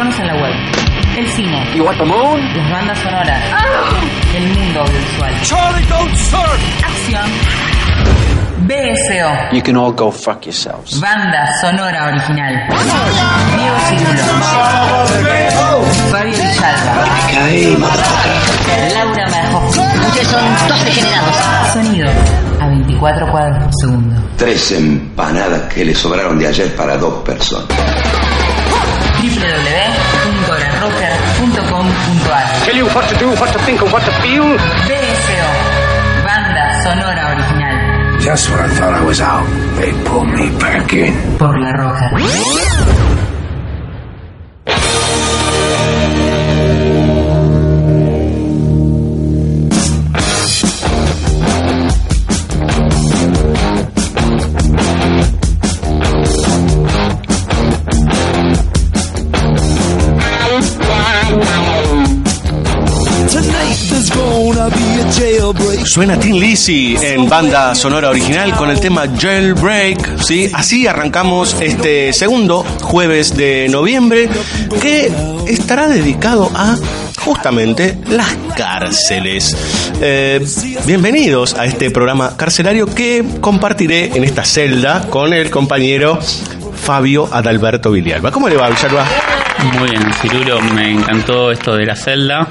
iconos en la web, el cine, You want the moon? las bandas sonoras, el mundo audiovisual, Charlie, don't surf! acción, BSO, You can all go fuck yourselves. banda sonora original, Diego Cirulo, Fabio Villalba, Laura Merhoff, Ustedes son dos degenerados. sonido a 24 cuadros por segundo. Tres empanadas que le sobraron de ayer para dos personas. www.larocker.com.ar Tell you what to do, what to think, and what to feel. BSO, banda sonora original, Just when I thought I was out, they pulled me back in. por La Roja. Suena Tin Lizzy en banda sonora original con el tema Jailbreak, ¿sí? Así arrancamos este segundo jueves de noviembre que estará dedicado a justamente las cárceles. Eh, bienvenidos a este programa carcelario que compartiré en esta celda con el compañero Fabio Adalberto Villalba. ¿Cómo le va, Villalba? Muy bien, Cirulo, me encantó esto de la celda.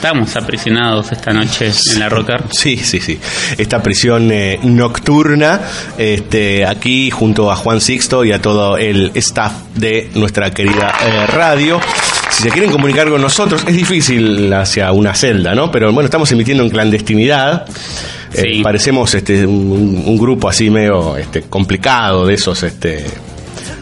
Estamos aprisionados esta noche en la rocker. Sí, sí, sí. Esta prisión eh, nocturna, este, aquí junto a Juan Sixto y a todo el staff de nuestra querida eh, radio. Si se quieren comunicar con nosotros, es difícil hacia una celda, ¿no? Pero bueno, estamos emitiendo en clandestinidad. Eh, Sí. parecemos este, un, un grupo así medio este, complicado de esos este,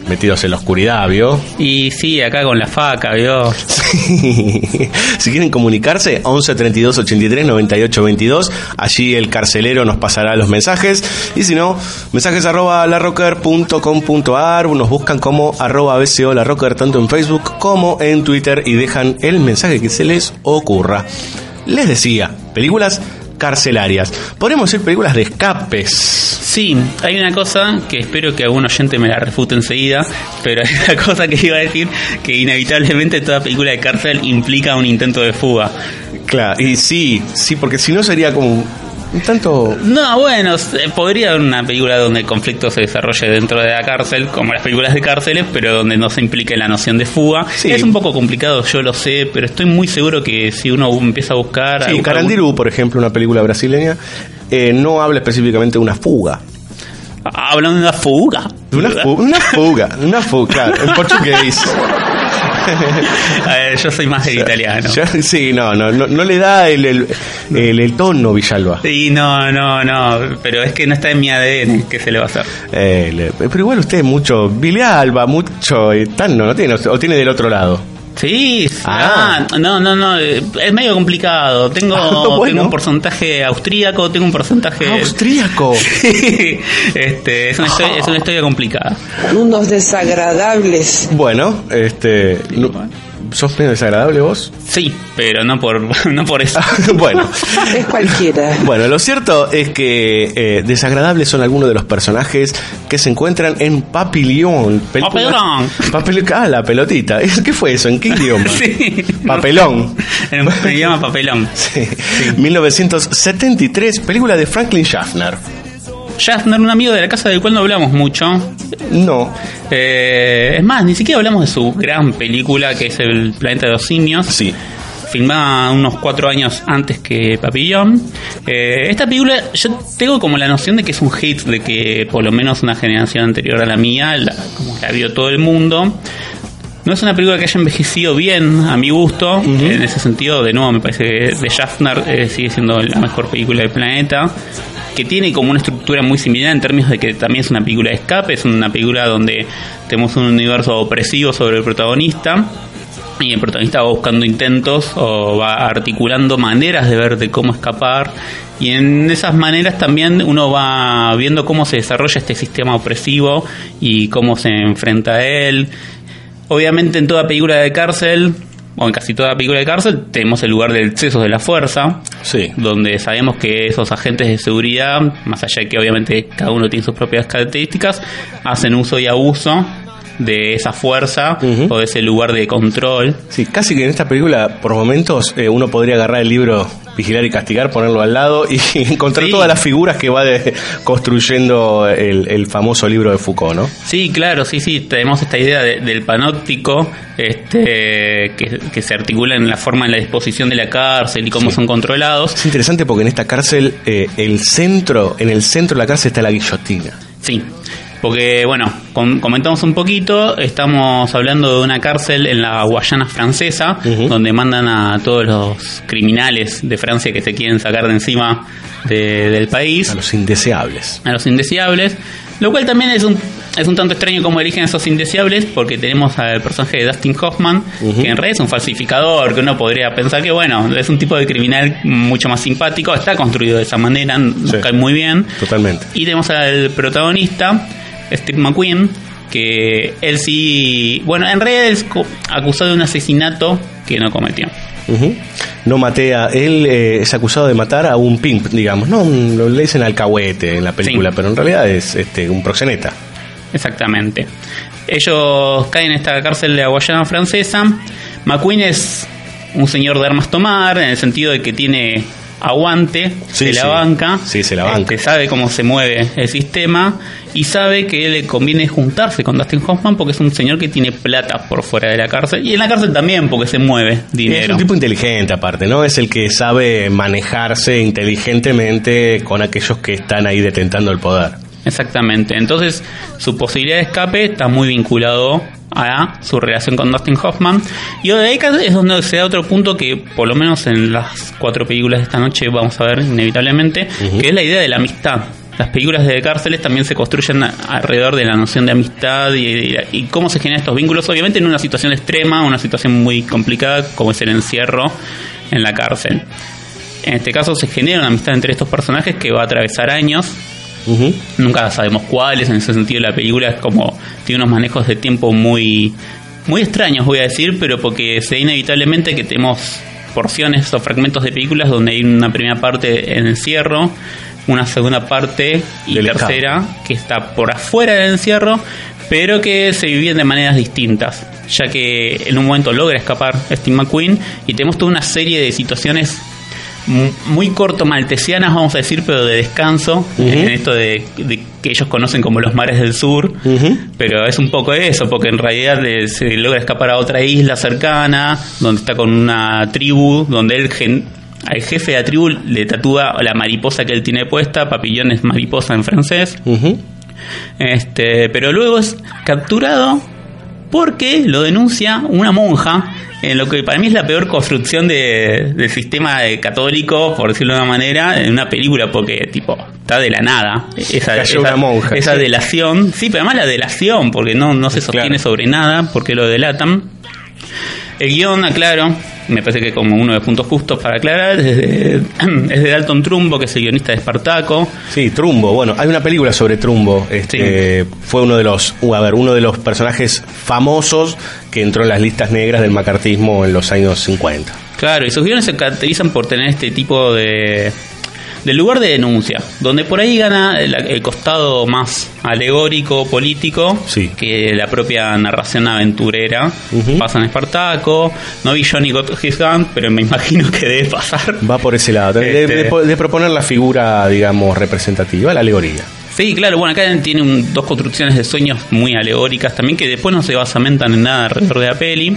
metidos en la oscuridad, ¿vio? Y sí, acá con la faca, ¿vio? si quieren comunicarse, 11 32 83 98 22. Allí el carcelero nos pasará los mensajes. Y si no, mensajes arroba larrocker.com.ar. Nos buscan como arroba BCO larrocker tanto en Facebook como en Twitter y dejan el mensaje que se les ocurra. Les decía, películas carcelarias. Podemos decir películas de escapes. Sí, hay una cosa que espero que algún oyente me la refute enseguida, pero hay una cosa que iba a decir que inevitablemente toda película de cárcel implica un intento de fuga. Claro, y sí, sí, porque si no sería como tanto No, bueno, podría haber una película donde el conflicto se desarrolle dentro de la cárcel, como las películas de cárceles, pero donde no se implique la noción de fuga. Sí. Es un poco complicado, yo lo sé, pero estoy muy seguro que si uno empieza a buscar... Sí, Carandiru, por ejemplo, una película brasileña, eh, no habla específicamente de una fuga. Hablando de una fuga. De una, fu- una fuga, una fuga, claro, en portugués. A ver, yo soy más del italiano. Sí, no, no, no, no le da el, el, el- el tono Villalba. Sí, no, no, no, pero es que no está en mi ADN, ¿qué se le va a hacer? Eh, le- pero igual usted es mucho Villalba, mucho eh, tan no, no tiene, o tiene del otro lado. Sí, Ah. ah, no, no, no, eh, es medio complicado. Tengo, Bueno. tengo un porcentaje austríaco, tengo un porcentaje... Austríaco. Sí, este, es, una historia, es una historia complicada. Unos desagradables. Bueno, este, no- ¿sos medio desagradable vos? Sí, pero no por, no por eso. bueno, Es cualquiera. Bueno, lo cierto es que eh, desagradables son algunos de los personajes que se encuentran en Papillon. Papelón. Papel, ah, la pelotita. ¿Qué fue eso? ¿En qué idioma? Sí. Papelón. En un idioma papelón. Sí. 1973, película de Franklin Schaffner. Schaffner, un amigo de la casa del cual no hablamos mucho. No, Eh, es más, ni siquiera hablamos de su gran película que es El planeta de los simios. sí. filmada unos cuatro años antes que Papillón. Eh, esta película, yo tengo como la noción de que es un hit, de que por lo menos una generación anterior a la mía, la, como la vio todo el mundo. No es una película que haya envejecido bien, a mi gusto. En ese sentido, de nuevo, me parece que de Schaffner eh, sigue siendo la mejor película del planeta. Que tiene como una estructura muy similar en términos de que también es una película de escape, es una película donde tenemos un universo opresivo sobre el protagonista y el protagonista va buscando intentos o va articulando maneras de ver de cómo escapar y en esas maneras también uno va viendo cómo se desarrolla este sistema opresivo y cómo se enfrenta a él. Obviamente en toda película de cárcel o en casi toda película de cárcel tenemos el lugar del exceso de la fuerza, Sí. donde sabemos que esos agentes de seguridad, más allá de que obviamente cada uno tiene sus propias características, hacen uso y abuso de esa fuerza o de ese lugar de control. Sí, casi que en esta película, por momentos, eh, uno podría agarrar el libro Vigilar y Castigar, ponerlo al lado y encontrar Sí. todas las figuras que va de- construyendo el, el famoso libro de Foucault, ¿no? Sí, claro, sí, sí, tenemos esta idea de- del panóptico este, que, que se articula en la forma, en la disposición de la cárcel y cómo Sí. son controlados. Es interesante porque en esta cárcel, eh, el centro, en el centro de la cárcel está la guillotina. Sí, porque bueno, com- comentamos un poquito, estamos hablando de una cárcel en la Guayana francesa, donde mandan a todos los criminales de Francia que se quieren sacar de encima de- del país, A los indeseables. a los indeseables, lo cual también es un, es un tanto extraño cómo eligen esos indeseables, porque tenemos al personaje de Dustin Hoffman, que en realidad es un falsificador, que uno podría pensar que bueno, es un tipo de criminal mucho más simpático, está construido de esa manera, nos Sí. cae muy bien. Totalmente. Y tenemos al protagonista, Steve McQueen, que él sí. Bueno, en realidad es acusado de un asesinato que no cometió. No maté a. Él eh, es acusado de matar a un pimp, digamos. No, un- lo le dicen alcahuete en la película, Sí. pero en realidad es este, un proxeneta. Exactamente. Ellos caen en esta cárcel de la Guayana francesa. McQueen es un señor de armas tomar, en el sentido de que tiene aguante, Sí, se la sí. banca, Sí, se la banca. este, sabe cómo se mueve el sistema y sabe que le conviene juntarse con Dustin Hoffman porque es un señor que tiene plata por fuera de la cárcel y en la cárcel también porque se mueve Es dinero. un tipo inteligente aparte, ¿no? Es el que sabe manejarse inteligentemente con aquellos que están ahí detentando el poder. Exactamente. Entonces, su posibilidad de escape está muy vinculado a su relación con Dustin Hoffman. Y de ahí es donde se da otro punto que, por lo menos en las cuatro películas de esta noche, vamos a ver inevitablemente, que es la idea de la amistad. Las películas de cárceles también se construyen alrededor de la noción de amistad y, y- y cómo se generan estos vínculos, obviamente en una situación extrema, una situación muy complicada como es el encierro en la cárcel. En este caso se genera una amistad entre estos personajes que va a atravesar años, Nunca sabemos cuáles, en ese sentido la película es como tiene unos manejos de tiempo muy muy extraños voy a decir, pero porque se inevitablemente que tenemos porciones o fragmentos de películas donde hay una primera parte en encierro, una segunda parte y Del tercera que está por afuera del encierro, pero que se viven de maneras distintas, ya que en un momento logra escapar Steve McQueen y tenemos toda una serie de situaciones muy corto maltesianas, vamos a decir, pero de descanso, en esto de, de que ellos conocen como los mares del sur, Ujú. pero es un poco eso, porque en realidad eh, se logra escapar a otra isla cercana, donde está con una tribu, donde él gen- al jefe de la tribu le tatúa la mariposa que él tiene puesta, papillón es mariposa en francés, Ujú. este, pero luego es capturado porque lo denuncia una monja en lo que para mí es la peor construcción de- del sistema de católico, por decirlo de una manera, en una película, porque tipo, está de la nada. Esa, Cayó una monja, esa sí. delación, sí, pero además la delación, porque no, no se sostiene Claro. sobre nada, porque lo delatan. El guion, aclaro, me parece que como uno de puntos justos para aclarar, es de, es de Dalton Trumbo, que es el guionista de Espartaco. Sí, Trumbo. Bueno, hay una película sobre Trumbo. Este, Fue uno de los, uh, a ver, uno de los personajes famosos que entró en las listas negras del macartismo en los años 50. Claro, y sus guiones se caracterizan por tener este tipo de, de lugar de denuncia, donde por ahí gana el, el costado más alegórico, político, Sí. que la propia narración aventurera. Pasa en Espartaco, no vi Johnny Got His Gun, pero me imagino que debe pasar. Va por ese lado, de, Este- de- de proponer la figura, digamos, representativa, la alegoría. Sí, claro, bueno, acá tiene un- dos construcciones de sueños muy alegóricas también que después no se basamentan en nada alrededor de la peli.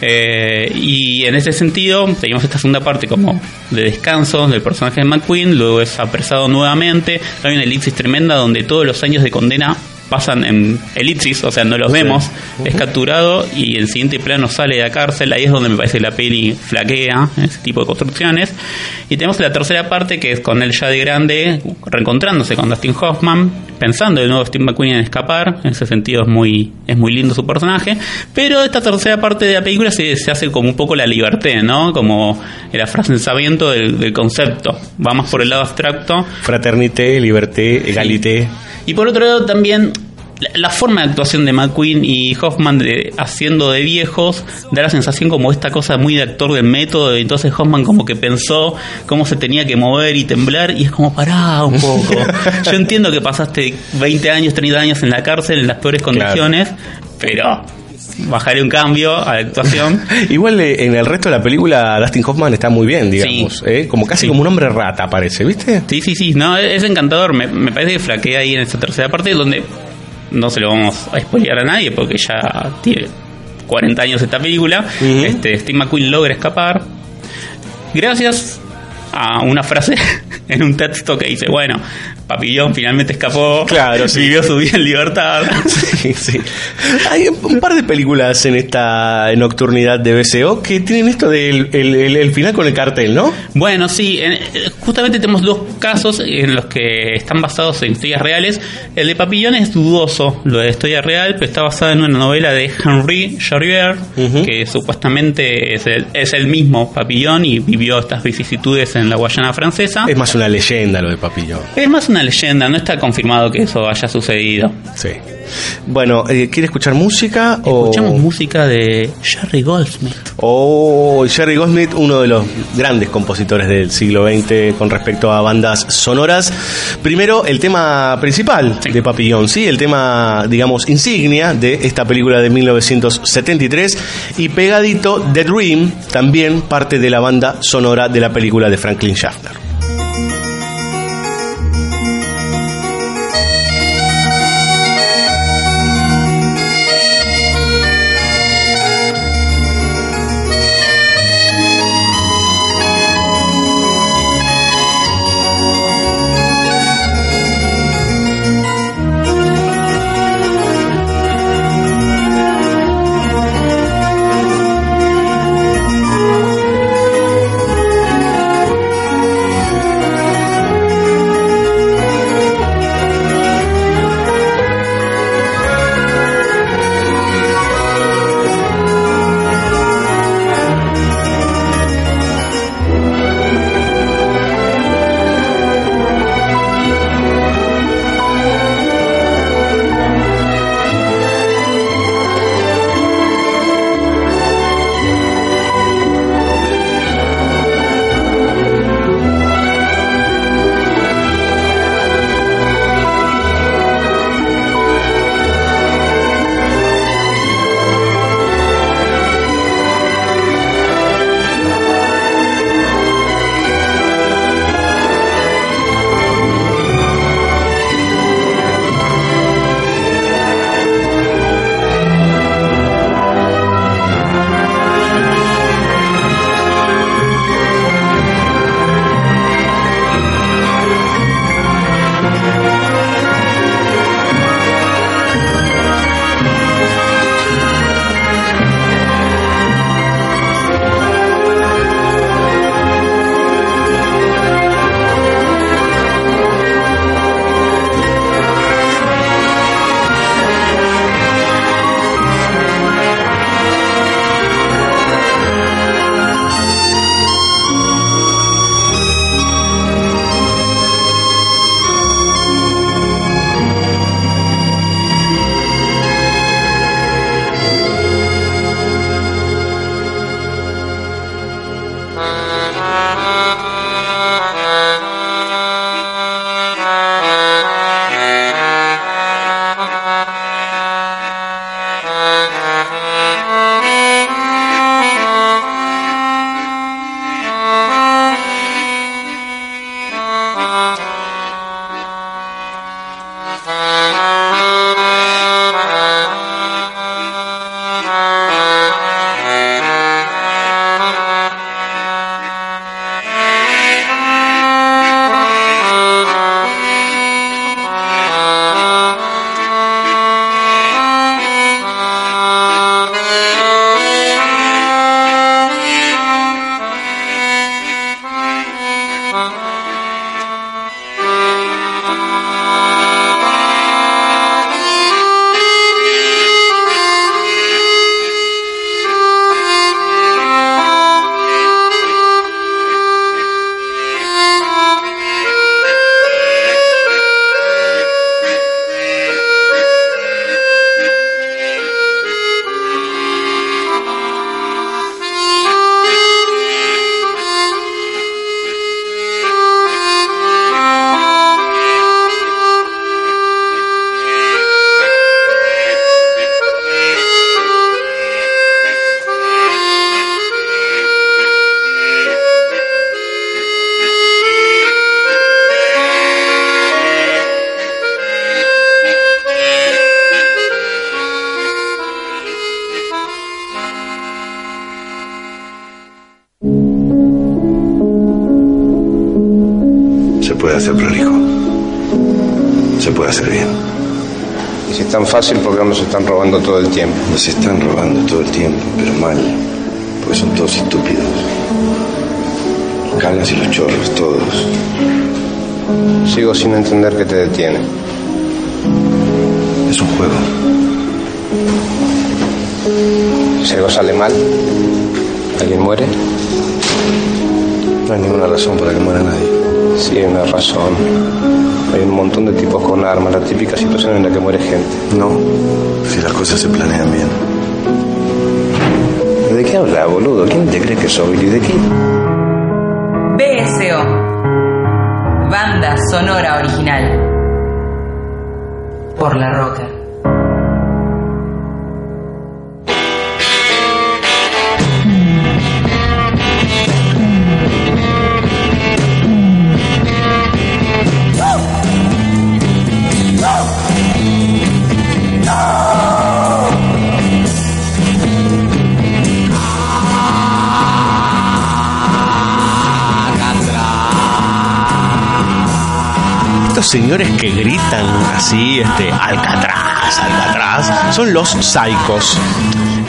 Eh, y en ese sentido, tenemos esta segunda parte como de descanso del personaje de McQueen, luego es apresado nuevamente. Hay una elipsis tremenda donde todos los años de condena pasan en elipsis, o sea, no los vemos. Es capturado y en siguiente plano sale de la cárcel. Ahí es donde me parece que la peli flaquea, ese tipo de construcciones. Y tenemos la tercera parte que es con él ya de grande, reencontrándose con Dustin Hoffman, pensando de nuevo Steve McQueen en escapar. En ese sentido es muy, es muy lindo su personaje. Pero esta tercera parte de la película se, se hace como un poco la liberté, ¿no? Como el afrancesamiento del, del concepto. Va más por el lado abstracto. Fraternité, liberté, egalité. Y por otro lado también la, forma de actuación de McQueen y Hoffman de, haciendo de viejos da la sensación como esta cosa muy de actor de método. y Entonces Hoffman como que pensó cómo se tenía que mover y temblar y es como pará un poco. Yo entiendo que pasaste 20 años, 30 años en la cárcel en las peores condiciones. pero bajaré un cambio a la actuación. Igual eh, en el resto de la película Dustin Hoffman está muy bien, digamos. ¿eh? Como casi Sí. como un hombre rata parece, ¿viste? Sí, sí, sí, no, es, encantador. Me, me parece que flaquea ahí en esta tercera parte donde no se lo vamos a spoilear a nadie porque ya tiene 40 años esta película. Este, Steve McQueen logra escapar. Gracias a una frase en un texto que dice, bueno, Papillón finalmente escapó, Claro, sí. vivió su vida en libertad. Sí, sí. Hay un par de películas en esta nocturnidad de BCO que tienen esto del el, el- el final con el cartel, ¿no? Bueno, sí, en- justamente tenemos dos casos en los que están basados en historias reales. El de Papillón es dudoso, lo de historia real, pero está basado en una novela de Henri Charrier, que supuestamente es el, es el mismo Papillón y vivió estas vicisitudes en la Guayana francesa. Es más una leyenda lo de Papillón. Es más una leyenda, no está confirmado que eso haya sucedido. Sí. Bueno, eh, ¿quiere escuchar música? o- Escuchamos música de Jerry Goldsmith. Oh, Jerry Goldsmith, uno de los grandes compositores del siglo XX con respecto a bandas sonoras. Primero, el tema principal Sí. de Papillón, sí, el tema, digamos, insignia de esta película de 1973 y pegadito The Dream, también parte de la banda sonora de la película de Franklin Schaffner. Tan fácil, ¿por qué nos están robando todo el tiempo? Nos están robando todo el tiempo, pero mal. Porque son todos estúpidos. Canas y los chorros, todos. Sigo sin entender qué te detiene. Es un juego. Si algo sale mal, alguien muere. No hay ninguna razón para que muera nadie. Sí, hay una razón. Hay un montón de tipos con armas, la típica situación en la que muere gente. No, si las cosas se planean bien. ¿De qué habla, boludo? ¿Quién te cree que soy? ¿Y de qué? BSO. Banda sonora original. Por la roca. Señores que gritan así, este, Alcatraz, Alcatraz, son los psicos.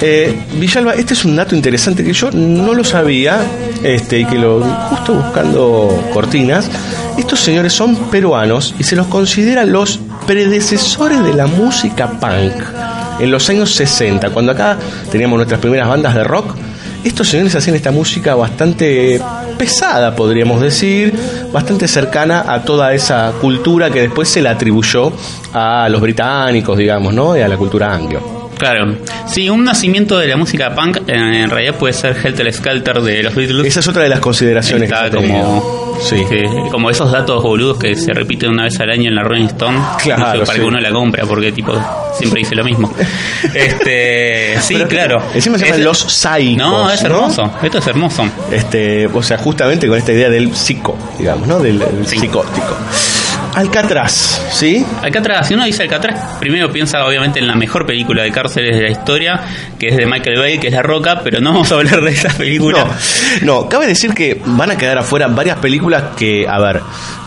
Eh, Villalba, este es un dato interesante que yo no lo sabía, este, y que lo justo buscando cortinas. Estos señores son peruanos y se los considera los predecesores de la música punk en los años 60, cuando acá teníamos nuestras primeras bandas de rock. Estos señores hacían esta música bastante pesada, podríamos decir, bastante cercana a toda esa cultura que después se le atribuyó a los británicos, digamos, ¿no? Y a la cultura anglo. Claro. Sí, un nacimiento de la música punk eh, en realidad puede ser Helter Skelter de los Beatles. Esa es otra de las consideraciones Está que como, Sí. que- como esos datos boludos que se repiten una vez al año en la Rolling Stone. Claro, No sé, para sí. que uno la compra, porque tipo siempre dice lo mismo. Este, sí, Pero, claro. Encima se llaman los psicos. No, es hermoso. Esto es hermoso. Este, o sea, justamente con esta idea del psico, digamos, ¿no? Del, del psicótico. Alcatraz, ¿sí? Alcatraz, si uno dice Alcatraz, primero piensa obviamente en la mejor película de cárceles de la historia, que es de Michael Bay, que es La Roca, pero no vamos a hablar de esa película. No, no, cabe decir que van a quedar afuera varias películas que, a ver,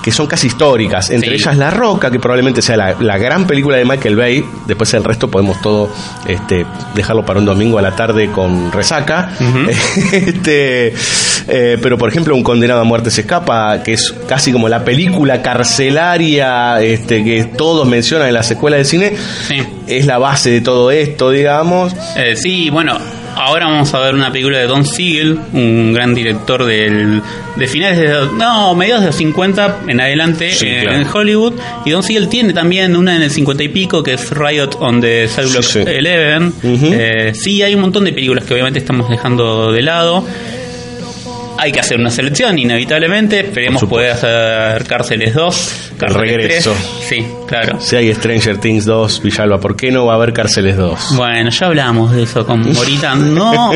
que son casi históricas. Entre Sí. ellas La Roca, que probablemente sea la, la gran película de Michael Bay. Después el resto podemos todo este, dejarlo para un domingo a la tarde con resaca. este, eh, pero por ejemplo, Un condenado a muerte se escapa, que es casi como la película carcelaria este, que todos mencionan en la secuela de cine. Sí. Es la base de todo esto, digamos. Eh, sí, bueno, ahora vamos a ver una película de Don Siegel, un gran director del, de finales de... No, mediados de los 50 en adelante Sí, eh, claro. en Hollywood. Y Don Siegel tiene también una en el 50 y pico, que es Riot on the Cell Block Sí, sí. 11. Ujú. Eh, sí, hay un montón de películas que obviamente estamos dejando de lado. Hay que hacer una selección, inevitablemente. Esperemos poder hacer Cárceles 2. El Cárceles regreso. 3. Sí, claro. Si hay Stranger Things 2, Villalba, ¿por qué no va a haber Cárceles 2? Bueno, ya hablamos de eso con Morita. No,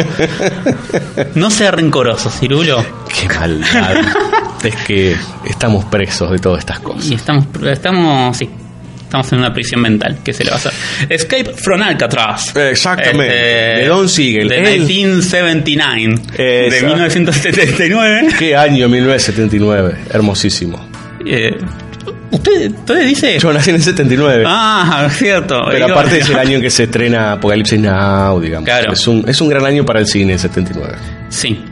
no sea rencoroso, Cirulo. Qué maldad. es que estamos presos de todas estas Y cosas. estamos, estamos, sí, estamos en una prisión mental. ¿Qué se le va a hacer? Escape from Alcatraz. Exactamente. Este, De Don Siegel. De Él- 1979. De Exacto. 1979. Qué año 1979. Hermosísimo. Eh, ¿Usted, usted dice? Yo nací en el 79. Ah, cierto. pero aparte es el año en que se estrena Apocalipsis Now, digamos. Claro. Es un, es un gran año para el cine, el 79. Sí,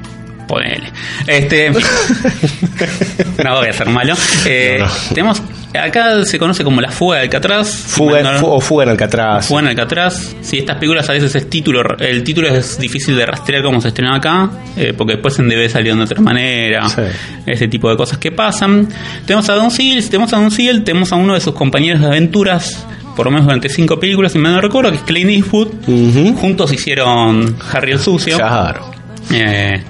ponele. Este. no voy a ser malo. Eh, No, no. Tenemos. Acá se conoce como la fuga de Alcatraz. Fuga, No, no, fu- o Fuga en Alcatraz. Fuga en Alcatraz. Sí, estas películas a veces es título. El título es difícil de rastrear como se estrenó acá. eh, porque después en DVD salió de otra manera. Sí. Ese tipo de cosas que pasan. Tenemos a Don. Si tenemos a Don Siegel, tenemos a uno de sus compañeros de aventuras. Por lo menos durante cinco películas, si me no recuerdo, que es Clint Eastwood. Juntos hicieron Harry el Sucio. Claro. Eh,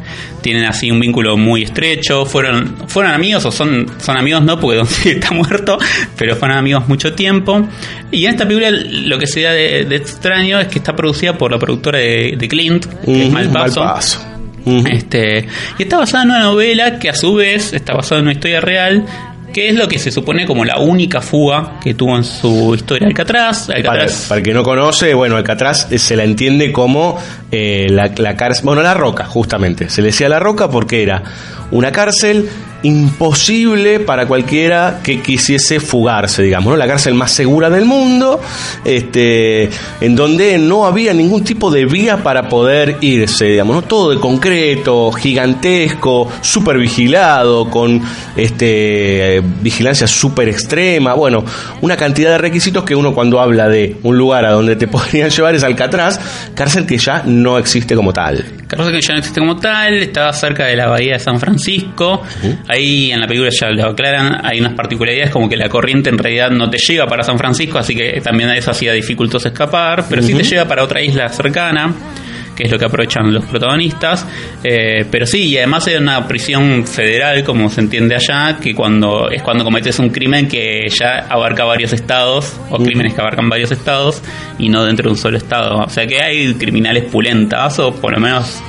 tienen así un vínculo muy estrecho. Fueron, fueron amigos, o son, son amigos no, porque Don Siegel está muerto, pero fueron amigos mucho tiempo. Y en esta película lo que se da de, de extraño es que está producida por la productora de, de Clint, que es Ujú, Malpaso. Malpaso. Ujú. Este, y está basada en una novela que a su vez está basada en una historia real, que es lo que se supone como la única fuga que tuvo en su historia Alcatraz. Para, el que no conoce, bueno, Alcatraz eh, se la entiende como eh, la, la cárcel, bueno, la roca, justamente. Se le decía la roca porque era una cárcel imposible para cualquiera que quisiese fugarse, digamos, ¿no? La cárcel más segura del mundo, este, en donde no había ningún tipo de vía para poder irse, digamos, ¿no? Todo de concreto, gigantesco, súper vigilado, con este, vigilancia súper extrema, bueno, una cantidad de requisitos que uno cuando habla de un lugar a donde te podrían llevar es Alcatraz, cárcel que ya no existe como tal. Cárcel que ya no existe como tal, estaba cerca de la bahía de San Francisco. Ahí en la película ya lo aclaran, hay unas particularidades como que la corriente en realidad no te llega para San Francisco, así que también eso hacía dificultoso escapar, pero sí te llega para otra isla cercana que es lo que aprovechan los protagonistas. Eh, pero sí, y además es una prisión federal, como se entiende allá, que cuando es cuando cometes un crimen que ya abarca varios estados, o crímenes que abarcan varios estados, y no dentro de un solo estado. O sea que hay criminales pulentas, o por lo menos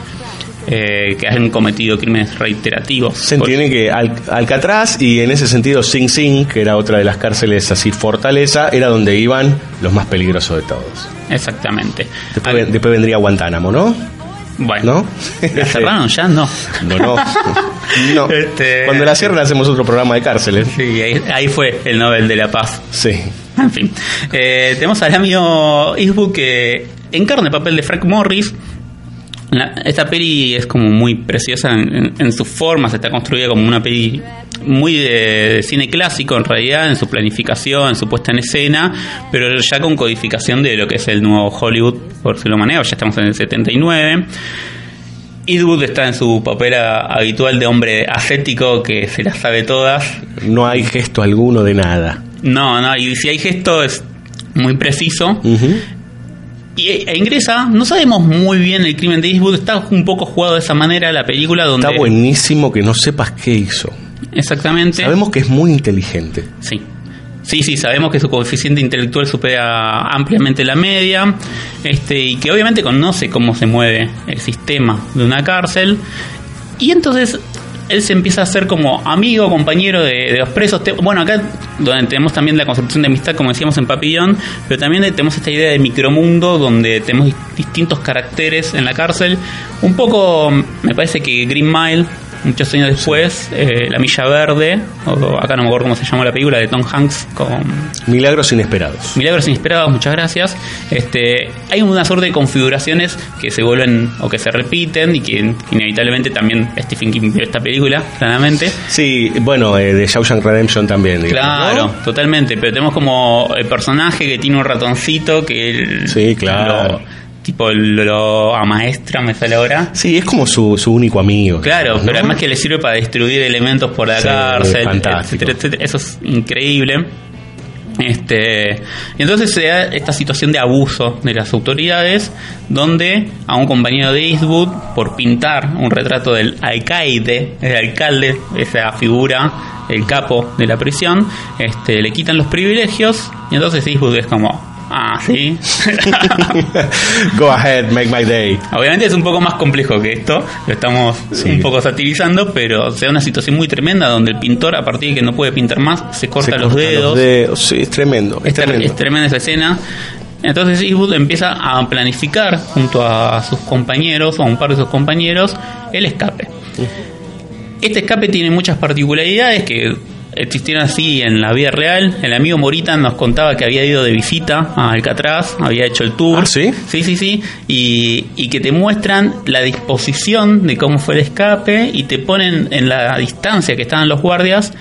eh, que han cometido crímenes reiterativos. Se entiende que Al- Alcatraz y en ese sentido Sing Sing, que era otra de las cárceles así fortaleza, era donde iban los más peligrosos de todos. Exactamente. Después, ven- después vendría Guantánamo, ¿no? Bueno, ¿No? ¿la cerraron ya? No. No, no. No. Este- Cuando la cierren hacemos otro programa de cárceles. Sí, ahí, ahí fue el Nobel de la Paz. Sí. En fin. Eh, tenemos al amigo Eastwood que encarna el papel de Frank Morris. La- esta peli es como muy preciosa en, en- en sus formas, está construida como una peli muy de, de cine clásico en realidad, en su planificación, en su puesta en escena, pero ya con codificación de lo que es el nuevo Hollywood, por si lo manejo, ya estamos en el 79. Eastwood está en su papel habitual de hombre ascético que se las sabe todas, No hay gesto alguno de nada. no, no, y si hay gesto es muy preciso. E ingresa, no sabemos muy bien el crimen de Eastwood, está un poco jugado de esa manera la película donde... Está buenísimo que no sepas qué hizo. Exactamente. Sabemos que es muy inteligente. Sí. Sí, sí, sabemos que su coeficiente intelectual supera ampliamente la media este, y que obviamente conoce cómo se mueve el sistema de una cárcel. Y entonces él se empieza a hacer como amigo, compañero de, de los presos. Bueno, acá donde tenemos también la concepción de amistad, como decíamos en Papillón, pero también tenemos esta idea de micromundo donde tenemos dis- distintos caracteres en la cárcel. Un poco, me parece que Green Mile, muchos años después, eh, La Milla Verde, o acá no me acuerdo cómo se llama la película, de Tom Hanks con Milagros inesperados. Milagros Inesperados, muchas gracias. Este, hay una suerte de configuraciones que se vuelven o que se repiten y que inevitablemente también Stephen King vio esta película, claramente. Sí, bueno, eh, de Shawshank Redemption también. digamos, Claro, ¿no? totalmente. Pero tenemos como el personaje que tiene un ratoncito que Sí, claro. lo- tipo lo, lo amaestra, me sale ahora. Sí, es como su, su único amigo. Claro, ¿no? pero además que le sirve para destruir elementos por la Sí, cárcel, etcétera, etcétera. Eso es increíble. Este, y entonces se da esta situación de abuso de las autoridades, donde a un compañero de Eastwood, por pintar un retrato del alcaide, el alcalde, esa figura, el capo de la prisión, este, le quitan los privilegios, y entonces Eastwood es como, ah, sí. Go ahead, make my day. Obviamente es un poco más complejo que esto, lo estamos Sí. un poco satirizando, pero se da una situación muy tremenda donde el pintor, a partir de que no puede pintar más, se corta Se los dedos. dedos. Sí, es tremendo. Es Es, tremendo. es tremenda esa escena. Entonces Eastwood empieza a planificar junto a sus compañeros, o a un par de sus compañeros, el escape. Este escape tiene muchas particularidades que existieron así en la vida real. El amigo Morita nos contaba que había ido de visita a Alcatraz, había hecho el tour. ¿Ah, sí? Sí, sí, sí. Y, y que te muestran la disposición de cómo fue el escape y te ponen en la distancia que estaban los guardias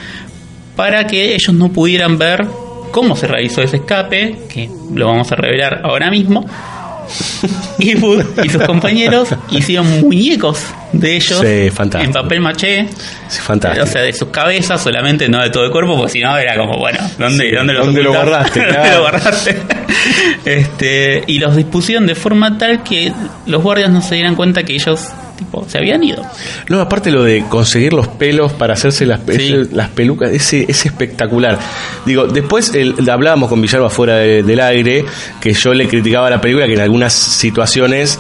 para que ellos no pudieran ver cómo se realizó ese escape, que lo vamos a revelar ahora mismo. Eastwood y sus compañeros hicieron muñecos de ellos Sí, en papel maché, Sí, fantástico. o sea, de sus cabezas solamente, no de todo el cuerpo, porque si no era como, bueno, ¿dónde, Sí, ¿dónde, ¿dónde lo guardaste? ¿Dónde lo guardaste? este, y los dispusieron de forma tal que los guardias no se dieran cuenta que ellos tipo, se habían ido. No, aparte lo de conseguir los pelos para hacerse las, Sí. las pelucas, ese, es espectacular. Digo, después el- hablábamos con Villalba fuera de- del aire, que yo le criticaba a la película que en algunas situaciones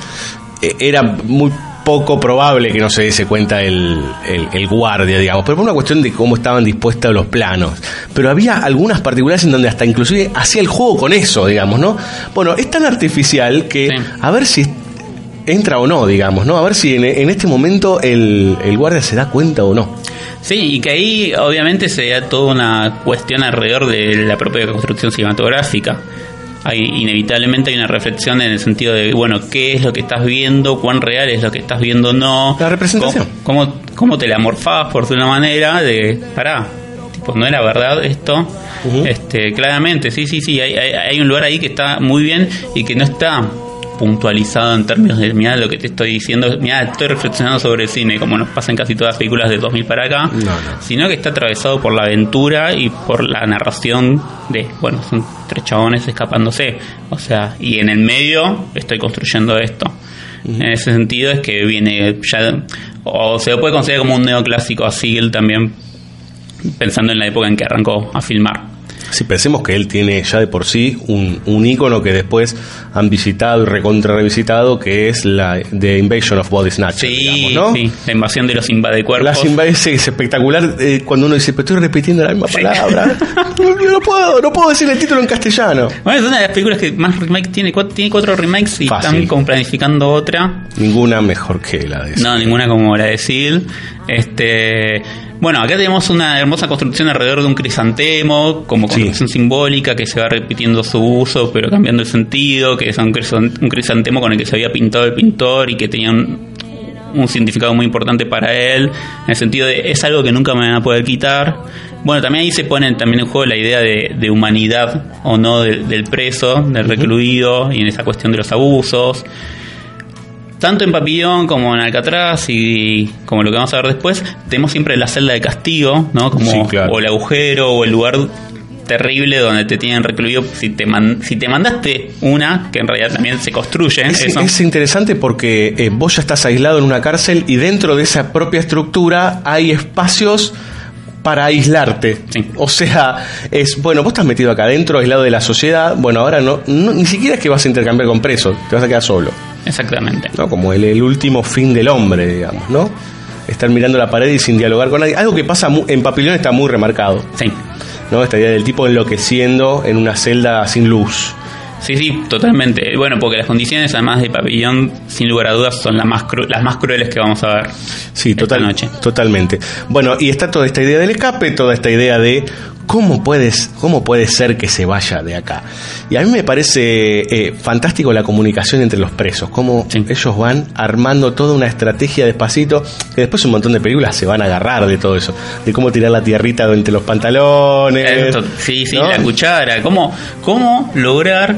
eh, era muy poco probable que no se diese cuenta el, el- el guardia, digamos, pero por una cuestión de cómo estaban dispuestos los planos. Pero había algunas particulares en donde hasta inclusive hacía el juego con eso, digamos, ¿no? Bueno, es tan artificial que Sí. a ver si entra o no, digamos, ¿no? A ver si en, en este momento el, el guardia se da cuenta o no. Sí, y que ahí obviamente se da toda una cuestión alrededor de la propia construcción cinematográfica. Hay, inevitablemente hay una reflexión en el sentido de, bueno, ¿qué es lo que estás viendo? ¿Cuán real es lo que estás viendo? No. La representación. ¿Cómo, cómo, cómo te la morfás por de una manera de, pará, tipo, no era verdad esto? este Claramente, sí, sí, sí, hay, hay, hay un lugar ahí que está muy bien y que no está puntualizado en términos de, mira lo que te estoy diciendo, mira, estoy reflexionando sobre el cine, como nos pasa en casi todas las películas de 2000 para acá, sino que está atravesado por la aventura y por la narración de, bueno, son tres chabones escapándose, o sea, y en el medio estoy construyendo esto. En ese sentido es que viene ya, o se lo puede considerar como un neoclásico así también, pensando en la época en que arrancó a filmar. Si pensemos que él tiene ya de por sí un, un ícono que después han visitado y recontra revisitado, que es la The Invasion of Body Snatchers. Sí, digamos, ¿no? sí, la invasión de los invadecuerpos. Las invades es espectacular eh, cuando uno dice, pero estoy repitiendo la misma palabra. no, no puedo, no puedo decir el título en castellano. Bueno, es una de las películas que más remakes tiene, cuatro, tiene cuatro remakes y Fácil. están como planificando otra. Ninguna mejor que la de esa. No, ninguna como la de Seal. Este, bueno, acá tenemos una hermosa construcción alrededor de un crisantemo, como construcción simbólica que se va repitiendo su uso, pero cambiando el sentido, que es un crisan- un crisantemo con el que se había pintado el pintor y que tenía un, un significado muy importante para él, en el sentido de es algo que nunca me van a poder quitar. Bueno, también ahí se pone también en juego la idea de, de humanidad o no del- del preso, del recluido y en esa cuestión de los abusos tanto en Papillón como en Alcatraz y como lo que vamos a ver después, tenemos siempre la celda de castigo, ¿no? Como Sí, claro. o el agujero o el lugar terrible donde te tienen recluido si te man- si te mandaste una que en realidad también se construye Es, eso. es interesante porque eh, vos ya estás aislado en una cárcel y dentro de esa propia estructura hay espacios para aislarte. O sea, es, bueno, vos estás metido acá adentro, aislado de la sociedad, bueno, ahora no, no- ni siquiera es que vas a intercambiar con presos, te vas a quedar solo. Exactamente. ¿no? Como el, el último fin del hombre, digamos, ¿no? Estar mirando la pared y sin dialogar con nadie. Algo que pasa mu- en Papillón está muy remarcado. Sí. ¿no? Esta idea del tipo enloqueciendo en una celda sin luz. Sí, sí, totalmente. Bueno, porque las condiciones además de Papillón, sin lugar a dudas, son las más, cru- las más crueles que vamos a ver. Sí, esta total, noche. totalmente. Bueno, y está toda esta idea del escape, toda esta idea de cómo puedes, cómo puede ser que se vaya de acá. Y a mí me parece eh, fantástico la comunicación entre los presos, cómo ellos van armando toda una estrategia despacito, que después un montón de películas se van a agarrar de todo eso, de cómo tirar la tierrita entre los pantalones. Esto, sí, sí, ¿no? la cuchara. ¿Cómo, cómo lograr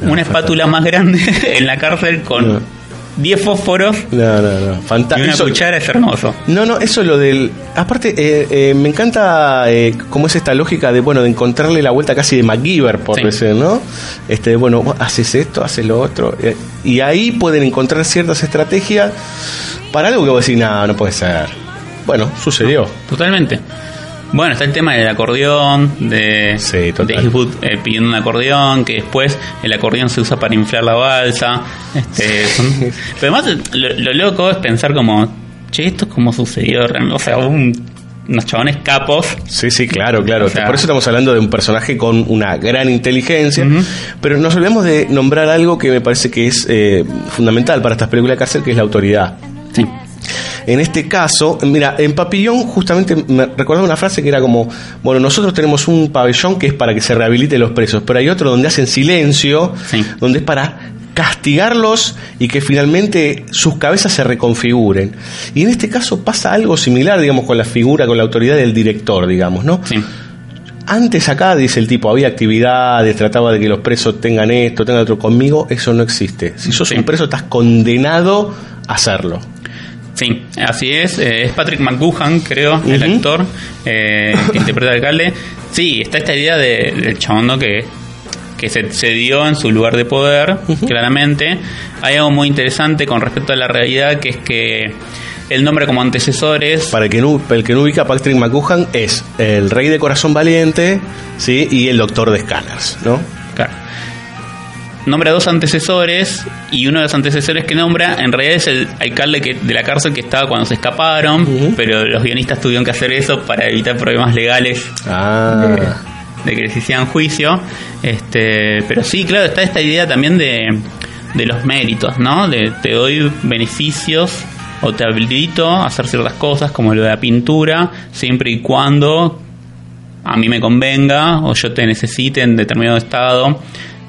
una espátula más grande en la cárcel con 10 fósforos No, no, no. y Fantástico. una cuchara? Es hermoso. No, no, eso es lo del. Aparte, eh, eh, me encanta eh, cómo es esta lógica de, bueno, de encontrarle la vuelta casi de MacGyver, por Sí. decir, ¿no? Este, bueno, haces esto, haces lo otro. eh, y ahí pueden encontrar ciertas estrategias para algo que vos decís, no, no puede ser. Bueno, sucedió. Totalmente. Bueno, está el tema del acordeón, de, de Eastwood eh, pidiendo un acordeón, que después el acordeón se usa para inflar la balsa. Este, son- pero además lo, lo loco es pensar como, che, esto es como sucedió realmente. O sea, un- unos chabones capos. Sí, sí, claro, claro. O sea- Por eso estamos hablando de un personaje con una gran inteligencia. Pero nos olvidamos de nombrar algo que me parece que es eh, fundamental para estas películas de cárcel, que es la autoridad. Sí. En este caso, mira, en Papillón justamente me recordaba una frase que era como, bueno, nosotros tenemos un pabellón que es para que se rehabiliten los presos, pero hay otro donde hacen silencio, donde es para castigarlos y que finalmente sus cabezas se reconfiguren. Y en este caso pasa algo similar, digamos, con la figura, con la autoridad del director, digamos, ¿no? Antes acá, dice el tipo, había actividades, trataba de que los presos tengan esto, tengan otro. Conmigo eso no existe. Si sos un preso, estás condenado a hacerlo. Sí, así es. eh, es Patrick McGuhan, creo, el actor eh, que interpreta al alcalde. Sí, está esta idea de- del chabón ¿no? que, que se, se dio en su lugar de poder, claramente. Hay algo muy interesante con respecto a la realidad, que es que el nombre como antecesores... Para el que no, el que no ubica, Patrick McGuhan es el rey de corazón valiente ¿sí? y el doctor de Scanners, ¿no? Nombra dos antecesores y uno de los antecesores que nombra en realidad es el alcalde que, de la cárcel que estaba cuando se escaparon, pero los guionistas tuvieron que hacer eso para evitar problemas legales Ah. de, de que les hicieran juicio. Este, pero sí, claro, está esta idea también de, de los méritos, ¿no? De te doy beneficios o te habilito a hacer ciertas cosas como lo de la pintura, siempre y cuando a mí me convenga o yo te necesite en determinado estado.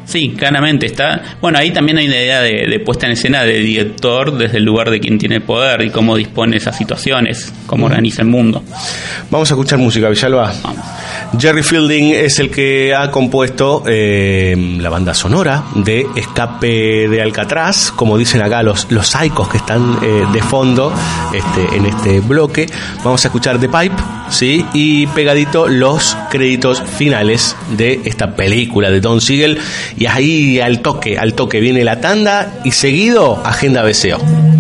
Sí, claramente está. Bueno, ahí también hay una idea de, puesta en escena de director desde el lugar de quien tiene poder y cómo dispone esas situaciones, cómo organiza el mundo. Vamos a escuchar música, Villalba. Jerry Fielding es el que ha compuesto eh, la banda sonora de Escape de Alcatraz, como dicen acá los, los que están eh, de fondo este, en este bloque. Vamos a escuchar The Pipe, ¿sí? Y pegadito los créditos finales de esta película de Don Siegel. Y ahí al toque, al toque viene la tanda y seguido Agenda BCO.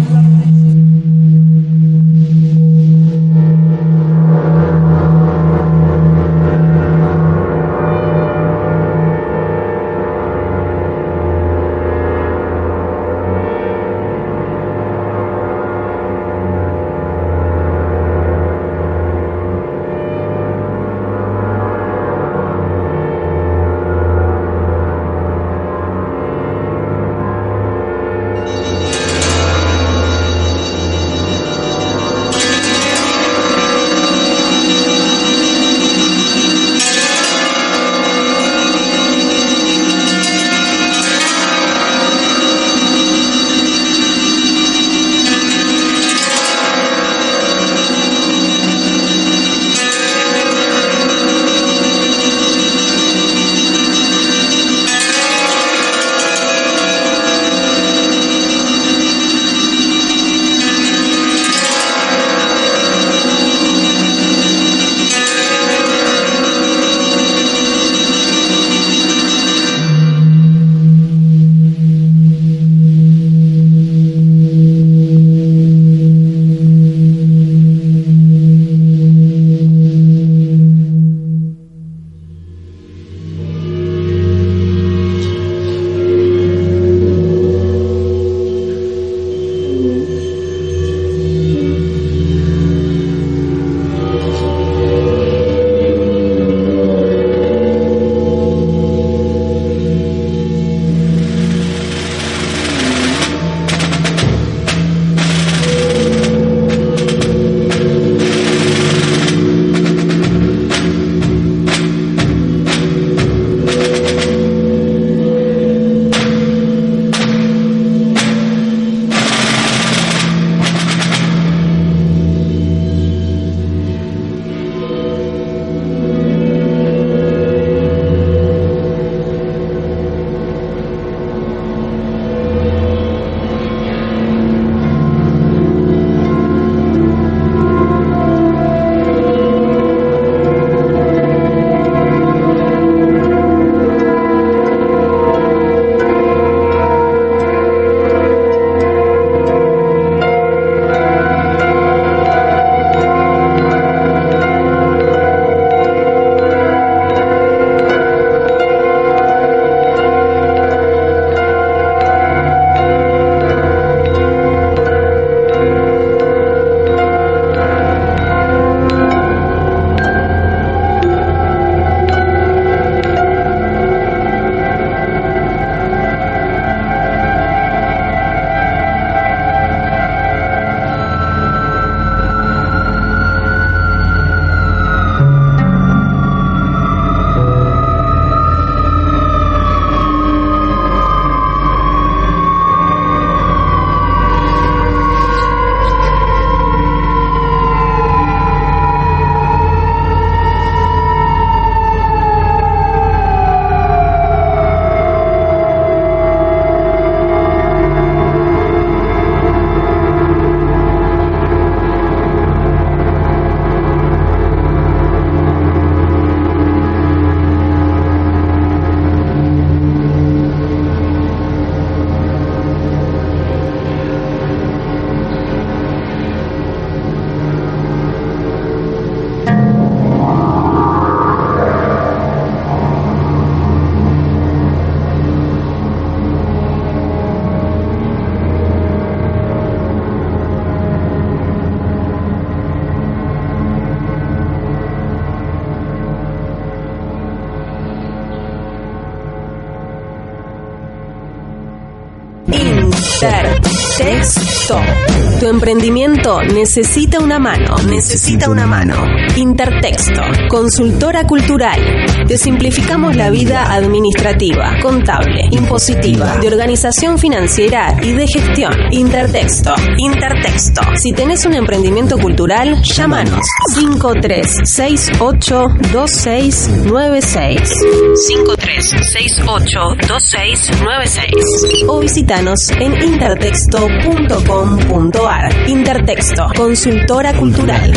Intertexto. Tu emprendimiento necesita una mano. Necesita una mano. Intertexto. Consultora cultural. Te simplificamos la vida administrativa, contable, impositiva, de organización financiera y de gestión. Intertexto. Intertexto. Si tenés un emprendimiento cultural, llámanos 53682696. 53682696 o visitanos en intertexto.com.ar. Intertexto, consultora cultural.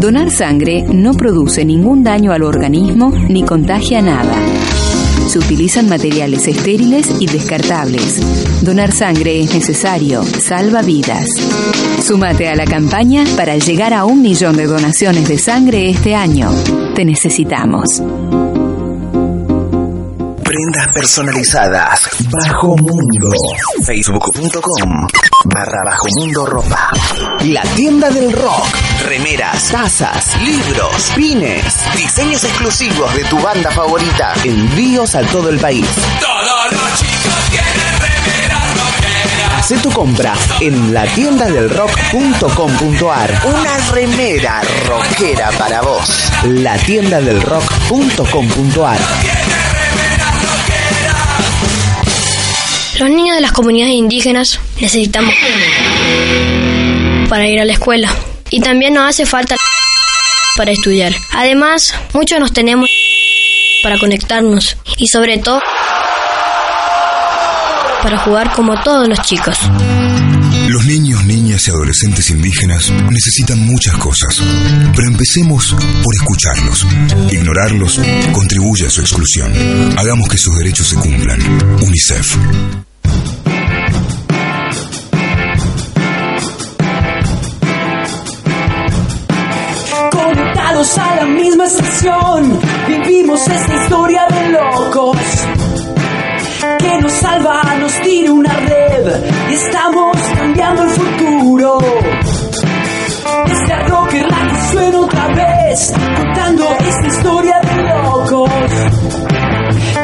Donar sangre no produce ningún daño al organismo ni contagia nada. Se utilizan materiales estériles y descartables. Donar sangre es necesario, salva vidas. Súmate a la campaña para llegar a un millón de donaciones de sangre este año. Te necesitamos. Prendas personalizadas. Bajo Mundo. Facebook.com barra Bajo Mundo Ropa. La tienda del rock. Remeras, tazas, libros, pines, diseños exclusivos de tu banda favorita. Envíos a todo el país. Todos los chicos tienen remeras rockeras. Hacé tu compra en latiendadelrock.com.ar. Una remera rockera para vos. Latiendadelrock.com.ar. Los niños de las comunidades indígenas necesitamos para ir a la escuela. Y también nos hace falta para estudiar. Además, muchos nos tenemos para conectarnos y sobre todo para jugar como todos los chicos. Los niños, niñas y adolescentes indígenas necesitan muchas cosas, pero empecemos por escucharlos. Ignorarlos contribuye a su exclusión. Hagamos que sus derechos se cumplan. UNICEF. Conectados a la misma estación, vivimos esta historia de locos que nos salva, nos tira una red y estamos cambiando el futuro. Esta rocker la que suena otra vez, contando esta historia de locos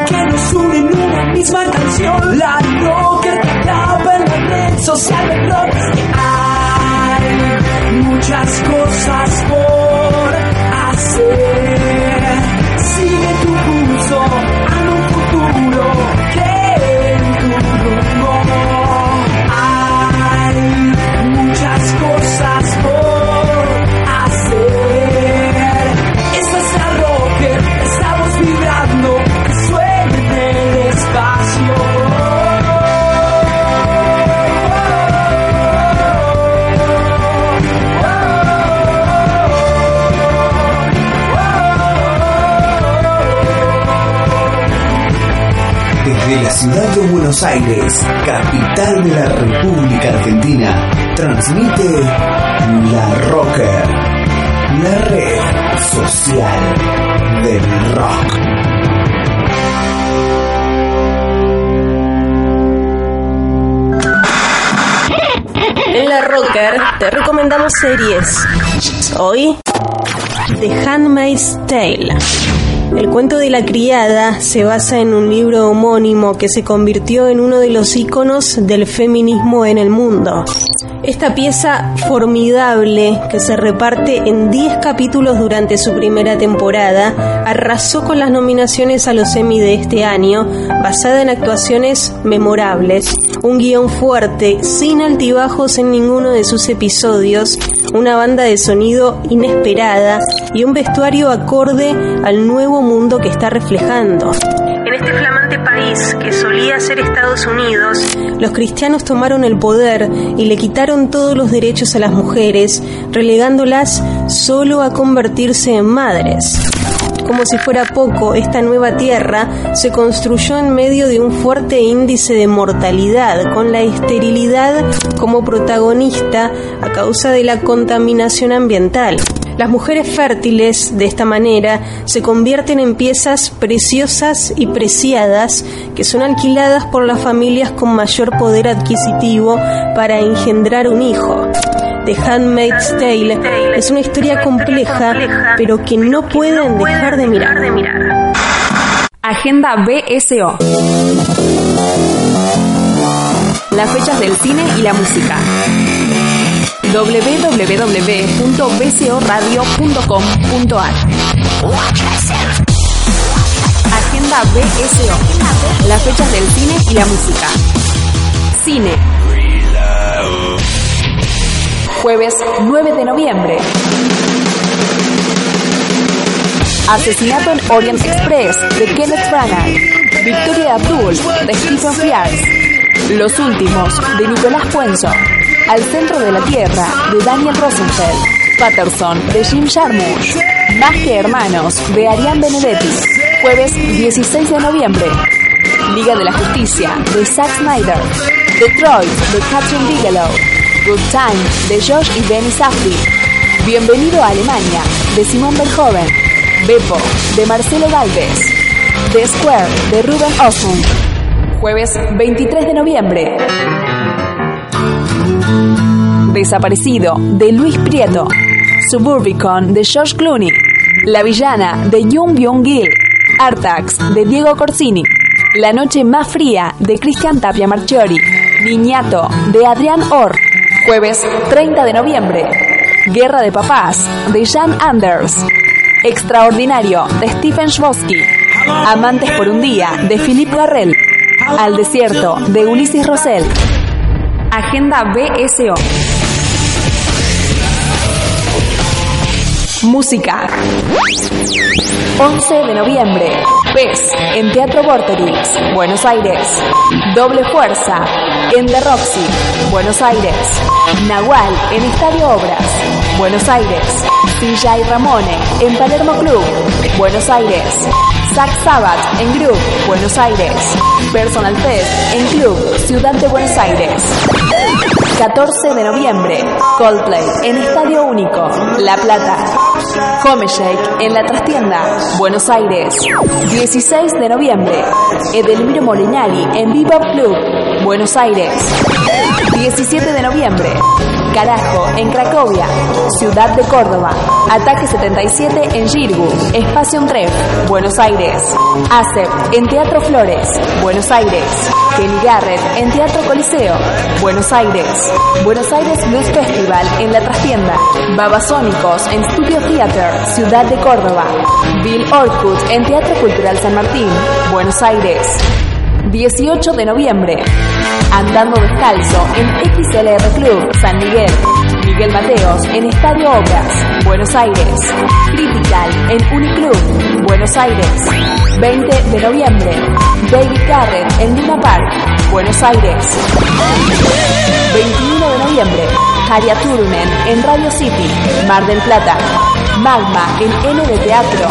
que nos une en una misma canción. La rocker que acaba en la red social del rock. Hay muchas cosas por hacer. Sigue tu pulso a un futuro. Cree ciudad de Buenos Aires, capital de la República Argentina, transmite La Rocker, la red social del rock. En la Rocker te recomendamos series. Hoy, The Handmaid's Tale. El cuento de la criada se basa en un libro homónimo que se convirtió en uno de los íconos del feminismo en el mundo. Esta pieza formidable, que se reparte en 10 capítulos durante su primera temporada, arrasó con las nominaciones a los Emmy de este año, basada en actuaciones memorables, un guion fuerte, sin altibajos en ninguno de sus episodios, una banda de sonido inesperada y un vestuario acorde al nuevo mundo que está reflejando. En este flamante país que solía ser Estados Unidos, los cristianos tomaron el poder y le quitaron todos los derechos a las mujeres, relegándolas solo a convertirse en madres. Como si fuera poco, esta nueva tierra se construyó en medio de un fuerte índice de mortalidad, con la esterilidad como protagonista a causa de la contaminación ambiental. Las mujeres fértiles, de esta manera, se convierten en piezas preciosas y preciadas que son alquiladas por las familias con mayor poder adquisitivo para engendrar un hijo. The Handmaid's Tale es una historia compleja, pero que no pueden dejar de mirar. Agenda BSO. Las fechas del cine y la música. www.bsoradio.com.ar Agenda BSO. Las fechas del cine y la música. Cine. Jueves 9 de noviembre. Asesinato en Orient Express de Kenneth Branagh. Victoria Abdul de Stephen Frears. Los últimos de Nicolás Puenzo. Al centro de la Tierra de Daniel Rosenfeld. Patterson de Jim Jarmusch. Más que Hermanos de Ariane Benedetti. Jueves 16 de noviembre. Liga de la Justicia de Zack Snyder. Detroit de Catherine Bigelow. Good Time de Josh y Benny Safdie. Bienvenido a Alemania de Simón Verhoeven. Beppo de Marcelo Galvez. The Square de Ruben Osmond. Jueves 23 de noviembre. Desaparecido de Luis Prieto. Suburbicon de George Clooney. La villana de Jung Byung Gil. Artax de Diego Corsini. La noche más fría de Cristian Tapia Marchiori. Niñato de Adrián Orr. Jueves 30 de noviembre. Guerra de Papás de Jan Anders. Extraordinario de Stephen Schwosky. Amantes por un día de Philippe Garrel. Al desierto de Ulises Rosell. Agenda BSO. Música. 11 de noviembre. PES en Teatro Vorterix, Buenos Aires. Doble Fuerza en The Roxy, Buenos Aires. Nahual en Estadio Obras, Buenos Aires. Silla y Ramone en Palermo Club, Buenos Aires. Zack Sabbath en Group, Buenos Aires. Personal Fest en Club, Ciudad de Buenos Aires. 14 de noviembre, Coldplay en Estadio Único, La Plata. Home Shake en la trastienda, Buenos Aires. 16 de noviembre, Edelmiro Molinari en Bebop Club, Buenos Aires. 17 de noviembre, Carajo en Cracovia, Ciudad de Córdoba. Ataque 77 en Girgu, Espacio Tref, Buenos Aires. ACEP en Teatro Flores, Buenos Aires. Kenny Garrett en Teatro Coliseo, Buenos Aires. Buenos Aires Blues Festival en La Trastienda. Babasónicos en Studio Theater, Ciudad de Córdoba. Bill Orkut en Teatro Cultural San Martín, Buenos Aires. 18 de noviembre. Andando descalzo en XLR Club, San Miguel. Miguel Mateos en Estadio Obras, Buenos Aires. Critical en Uniclub, Buenos Aires. 20 de noviembre. David Garrett en Luna Park, Buenos Aires. 21 de noviembre. Haria Turunen en Radio City, Mar del Plata. Magma en N de Teatro,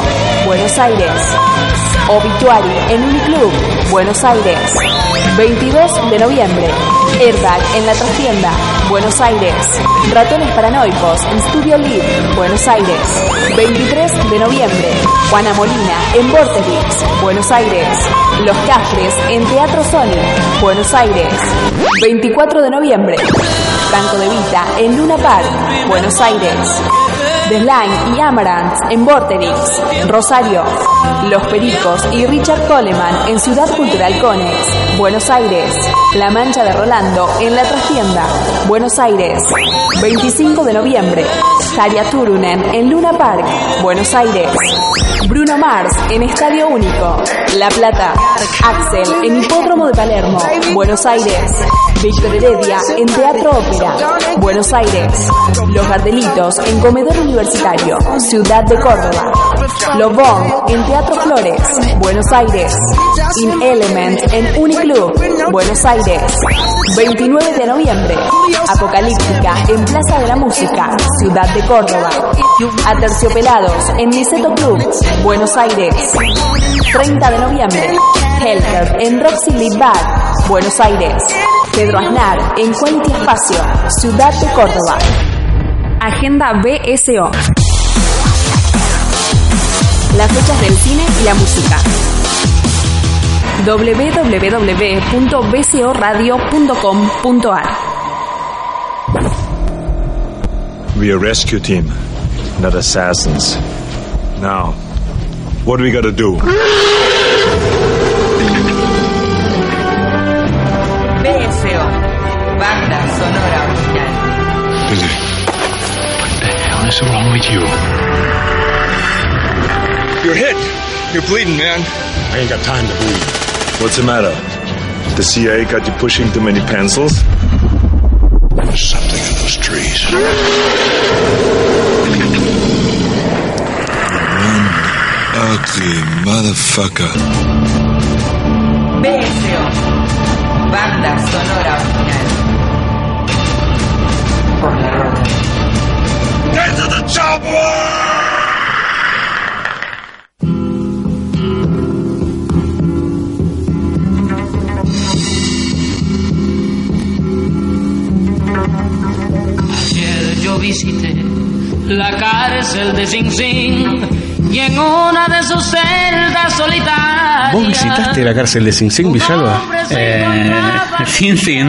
Buenos Aires. Obituary en Uniclub, Buenos Aires. 22 de noviembre. Airbag en la trastienda, Buenos Aires. Ratones paranoicos en Studio Live, Buenos Aires. 23 de noviembre. Juana Molina en Vorterix, Buenos Aires. Los Cafres en Teatro Sony, Buenos Aires. 24 de noviembre. Franco de Vita en Luna Park, Buenos Aires. The Line y Amaranth en Vorterix, Rosario. Los Pericos y Richard Coleman en Ciudad Cultural Conex, Buenos Aires. La Mancha de Rolando en La Trastienda, Buenos Aires. 25 de noviembre. Tarja Turunen en Luna Park, Buenos Aires. Bruno Mars en Estadio Único, La Plata. Axel en Hipódromo de Palermo, Buenos Aires. Víctor Heredia en Teatro Ópera, Buenos Aires. Los Gardelitos en Comedor Universitario, Ciudad de Córdoba. Lobón en Teatro Flores, Buenos Aires. In Element en Uniclub, Buenos Aires. 29 de noviembre. Apocalíptica en Plaza de la Música, Ciudad de Córdoba. Aterciopelados en Niceto Club, Buenos Aires. 30 de noviembre. Helter en Roxy Lead Bar, Buenos Aires. Pedro Aznar en Quality Espacio, Ciudad de Córdoba. Agenda BSO. Las fechas del cine y la música. www.bcoradio.com.ar We are rescue team, not assassins. Now, what do we gotta do? BSO, banda sonora original. What the hell is wrong with you? You're hit. You're bleeding, man. I ain't got time to bleed. What's the matter? The CIA got you pushing too many pencils? There's something in those trees. One ugly motherfucker. BSO. Banda sonora original. Por la orden. Get to the chopper! La cárcel de Sing Sing y en una de sus celdas solitarias. ¿Vos visitaste la cárcel de Sing Sing, Villalba? Eh, Sin Sin.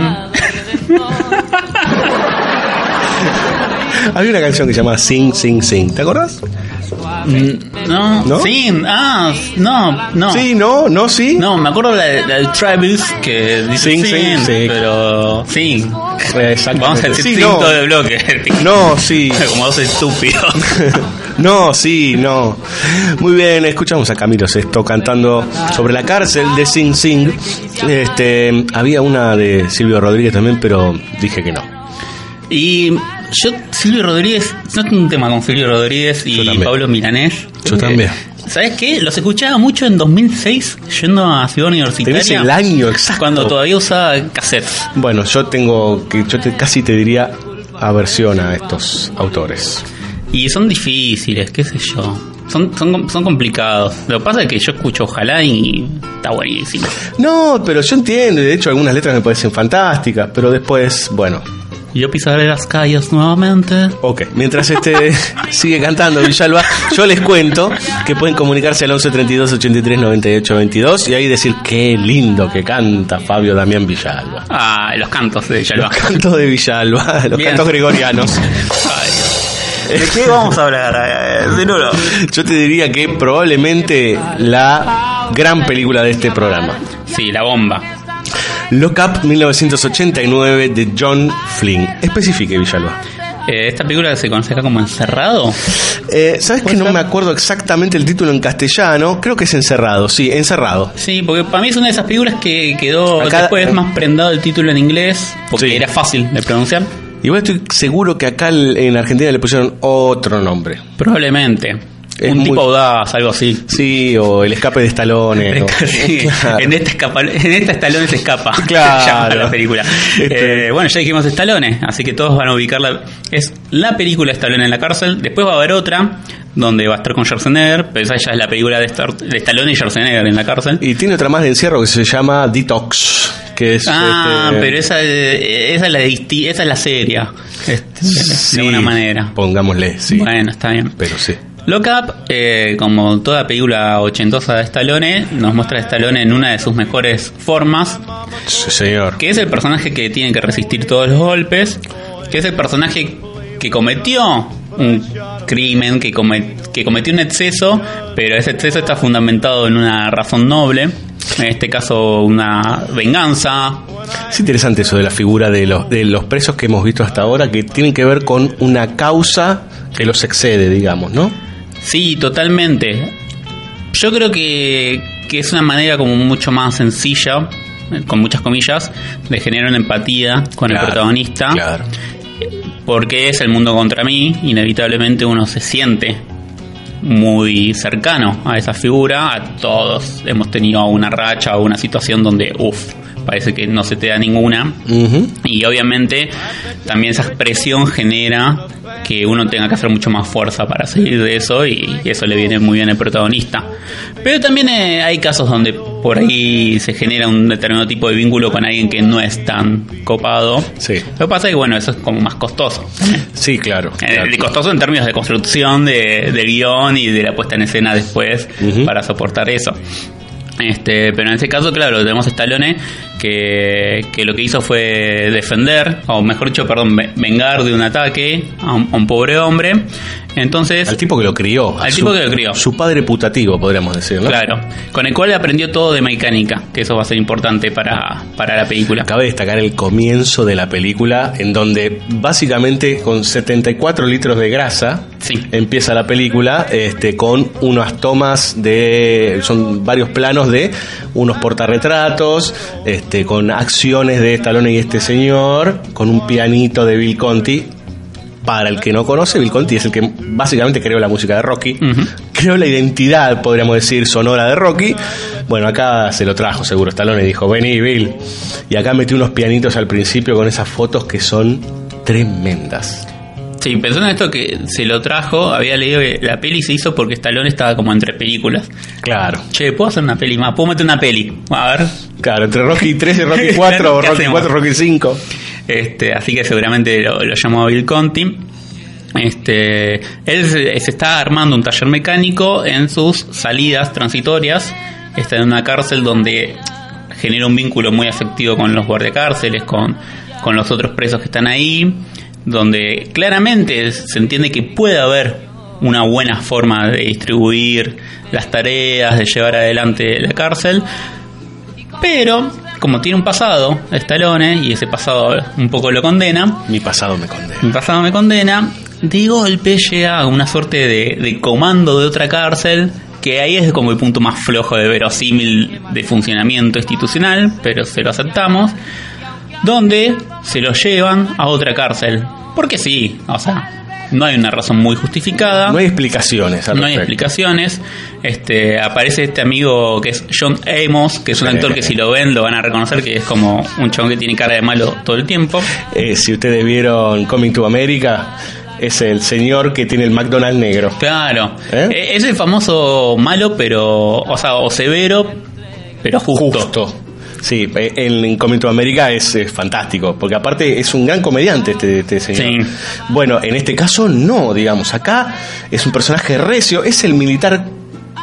Había una canción que se llamaba Sing, Sing, Sing. ¿Te acordás? Mm, No, ¿No? Sin. Ah, no, no. Sí, no, no, sí. No, me acuerdo la, la de Travis que dice Sin, Sin, Sin, sí. pero sí. Exactamente. Vamos a decir Sí, no. de bloque. No, sí. Como dos estúpidos. No, sí, no. Muy bien, escuchamos a Camilo Sesto cantando sobre la cárcel de Sing Sing. Este, había una de Silvio Rodríguez también, pero dije que no. Y yo, Silvio Rodríguez, no tengo un tema con Silvio Rodríguez y. Pablo Milanés. Yo también. ¿Sabes qué? Los escuchaba mucho en 2006 yendo a Ciudad Universitaria. Tenés el año exacto. Cuando todavía usaba cassettes. Bueno, yo tengo que yo te, casi te diría aversión a estos autores. Y son difíciles, qué sé yo. Son, son, son complicados. Lo que pasa es que yo escucho Ojalá y está buenísimo. No, pero yo entiendo, de hecho algunas letras me parecen fantásticas, pero después, bueno. Yo pisaré las calles nuevamente. Ok, mientras este sigue cantando Villalba, yo les cuento que pueden comunicarse al 11 32 83 98 22 y ahí decir qué lindo que canta Fabio Damián Villalba. Ah, los cantos de Villalba. Los cantos de Villalba, los Bien. cantos gregorianos. ¿De qué vamos a hablar? Eh, de nuevo. Yo te diría que probablemente la gran película de este programa. Sí, la bomba. Lock Up 1989 de John Flynn. Especifique, Villalba. Eh, esta película se conoce acá como Encerrado. Eh, ¿Sabes que no me acuerdo exactamente el título en castellano? Creo que es Encerrado, sí, Encerrado. Sí, porque para mí es una de esas películas que quedó Acá- después más prendado el título en inglés, porque era fácil de pronunciar. Igual estoy seguro que acá en Argentina le pusieron otro nombre. Probablemente. Es un muy- tipo audaz, algo así. Sí, o el escape de estalones. o- Sí, Claro. en, esta escapa, en esta Stallone se escapa. Claro. La película. Este- Eh, bueno, ya dijimos Stallone, así que todos van a ubicarla. Es la película de Stallone en la cárcel. Después va a haber otra donde va a estar con Schwarzenegger, pero esa ya es la película de, Star- de Stallone y Schwarzenegger en la cárcel. Y tiene otra más de encierro que se llama Detox. Que es, Ah, este, pero esa, esa, es la disti- esa es la seria, este, sí, de alguna manera. Pongámosle, sí. Bueno, está bien. Pero sí. Lock Up, eh, como toda película ochentosa de Stallone, nos muestra a Stallone en una de sus mejores formas, Sí, señor. que es el personaje que tiene que resistir todos los golpes, que es el personaje que cometió un crimen, que, come- que cometió un exceso, pero ese exceso está fundamentado en una razón noble, en este caso una venganza. Es interesante eso de la figura de los, de los presos que hemos visto hasta ahora, que tienen que ver con una causa que los excede, digamos, ¿no? Sí, totalmente. Yo creo que, que es una manera como mucho más sencilla, con muchas comillas, de generar una empatía con el protagonista. Claro. Porque es el mundo contra mí, inevitablemente uno se siente muy cercano a esa figura. A todos hemos tenido una racha o una situación donde, uff, parece que no se te da ninguna. Y obviamente también esa expresión genera que uno tenga que hacer mucho más fuerza para salir de eso y eso le viene muy bien al protagonista. Pero también eh, hay casos donde por ahí se genera un determinado tipo de vínculo con alguien que no es tan copado. Sí. Lo que pasa es que bueno, eso es como más costoso. Sí, claro. Eh, claro. costoso en términos de construcción de, de guion y de la puesta en escena después para soportar eso. Este, pero en este caso, claro, tenemos a Stallone que, que lo que hizo fue defender, o mejor dicho, perdón, ve- vengar de un ataque a un, a un pobre hombre. Entonces, Al tipo que lo crió. Al su- tipo que lo crió. Su padre putativo, podríamos decir, ¿no? claro, con el cual aprendió todo de mecánica, que eso va a ser importante para, para la película. Cabe destacar el comienzo de la película, en donde básicamente con 74 litros de grasa empieza la película, este, con unas tomas de. son varios planos de unos portarretratos, este, con acciones de Stallone y este señor, con un pianito de Bill Conti. Para el que no conoce, Bill Conti es el que básicamente creó la música de Rocky, creó la identidad, podríamos decir, sonora de Rocky. Bueno, acá se lo trajo seguro Stallone y dijo, vení Bill. Y acá metí unos pianitos al principio con esas fotos que son tremendas. Sí, pensando en esto que se lo trajo, había leído que la peli se hizo porque Stallone estaba como entre películas. Claro. Che, ¿puedo hacer una peli más? ¿Puedo meter una peli? A ver. Claro, entre Rocky 3 y Rocky 4 o ¿Qué Rocky hacemos? 4 Rocky 5. Este, así que seguramente lo, lo llamó Bill Conti. Este, él se, se está armando un taller mecánico en sus salidas transitorias. Está en una cárcel donde genera un vínculo muy afectivo con los guardiacárceles, con, con los otros presos que están ahí, donde claramente se entiende que puede haber una buena forma de distribuir las tareas, de llevar adelante la cárcel, pero como tiene un pasado, Stallone, y ese pasado un poco lo condena, Mi pasado me condena. mi pasado me condena, de golpe llega a una suerte de, de comando de otra cárcel, que ahí es como el punto más flojo de verosímil de funcionamiento institucional, pero se lo aceptamos, donde se lo llevan a otra cárcel. Porque sí, o sea, no hay una razón muy justificada. No hay explicaciones al No hay explicaciones. Este, aparece este amigo que es John Amos, que es un actor que si lo ven lo van a reconocer que es como un chabón que tiene cara de malo todo el tiempo. Eh, si ustedes vieron Coming to America, es el señor que tiene el McDonald's negro. Claro. ¿Eh? Eh, Es el famoso malo, pero. O sea, o severo, pero justo. Justo. Sí, eh, en, Coming to America es, fantástico, porque aparte es un gran comediante este, este señor. Bueno, en este caso no, digamos, acá es un personaje recio, es el militar,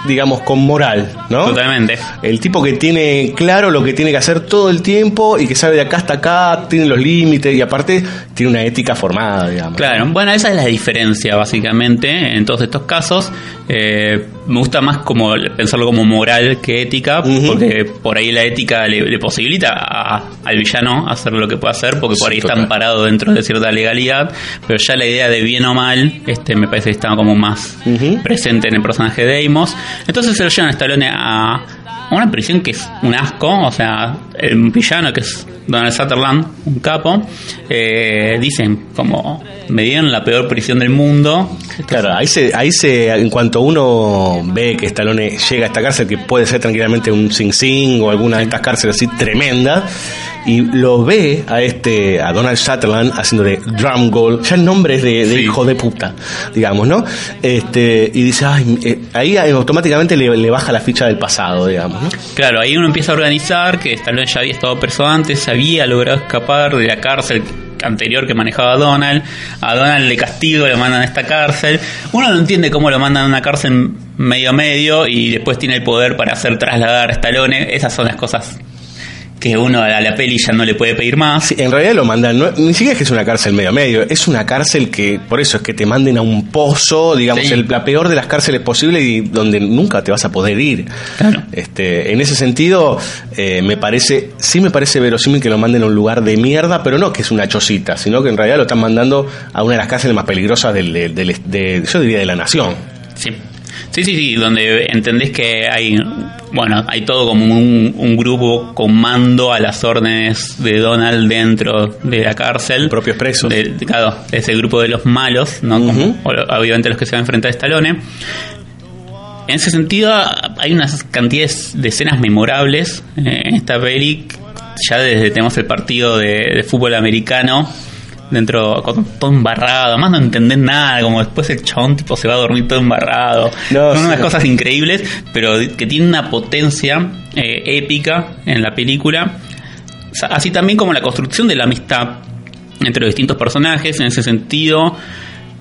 digamos, con moral, ¿no? Totalmente. El tipo que tiene claro lo que tiene que hacer todo el tiempo y que sabe de acá hasta acá, tiene los límites y aparte tiene una ética formada, digamos. Claro, bueno, esa es la diferencia básicamente en todos estos casos. Eh, me gusta más como pensarlo como moral que ética, porque por ahí la ética le, le posibilita a- al villano hacer lo que puede hacer, porque por ahí está amparado dentro de cierta legalidad, pero ya la idea de bien o mal, este me parece que está como más presente en el personaje de Amos. Entonces se lo llevan a Stallone a, una prisión que es un asco, o sea, el villano que es Donald Sutherland, un capo, eh, dicen como me dieron la peor prisión del mundo. Claro, ahí se, ahí se, en cuanto uno ve que Stallone llega a esta cárcel, que puede ser tranquilamente un Sing Sing o alguna de estas cárceles así tremenda, y lo ve a este, a Donald Sutherland haciendo de drum goal, ya el nombre es de, de hijo de puta, digamos, ¿no? Este, y dice, ay, eh, ahí automáticamente le, le baja la ficha del pasado, digamos, ¿no? Claro, ahí uno empieza a organizar que Stallone ya había estado preso antes, había logrado escapar de la cárcel anterior que manejaba Donald. A Donald le castigo, le mandan a esta cárcel. Uno no entiende cómo lo mandan a una cárcel medio a medio y después tiene el poder para hacer trasladar a Stallone. Esas son las cosas que uno a la peli ya no le puede pedir más. Sí, en realidad lo mandan, no- ni siquiera es que es una cárcel medio a medio, es una cárcel que, por eso es que te manden a un pozo, digamos, Sí. el- la peor de las cárceles posibles y donde nunca te vas a poder ir. Este, en ese sentido, eh, me parece, sí me parece verosímil que lo manden a un lugar de mierda, pero no que es una chocita, sino que en realidad lo están mandando a una de las cárceles más peligrosas del, del- del- de- yo diría de la nación. Sí. Sí, sí, sí, donde entendés que hay, bueno, hay todo como un, un grupo con mando a las órdenes de Donald dentro de la cárcel. Propios presos. De, claro, es el grupo de los malos, ¿no? Como, obviamente los que se van a enfrentar a Stallone. En ese sentido, hay unas cantidades de escenas memorables eh, en esta peli. Ya desde tenemos el partido de, de fútbol americano dentro todo embarrado, más no entendés nada, como después el chabón tipo se va a dormir todo embarrado. No, Son sí. unas cosas increíbles, pero que tiene una potencia eh, épica en la película. Así también como la construcción de la amistad entre los distintos personajes, en ese sentido,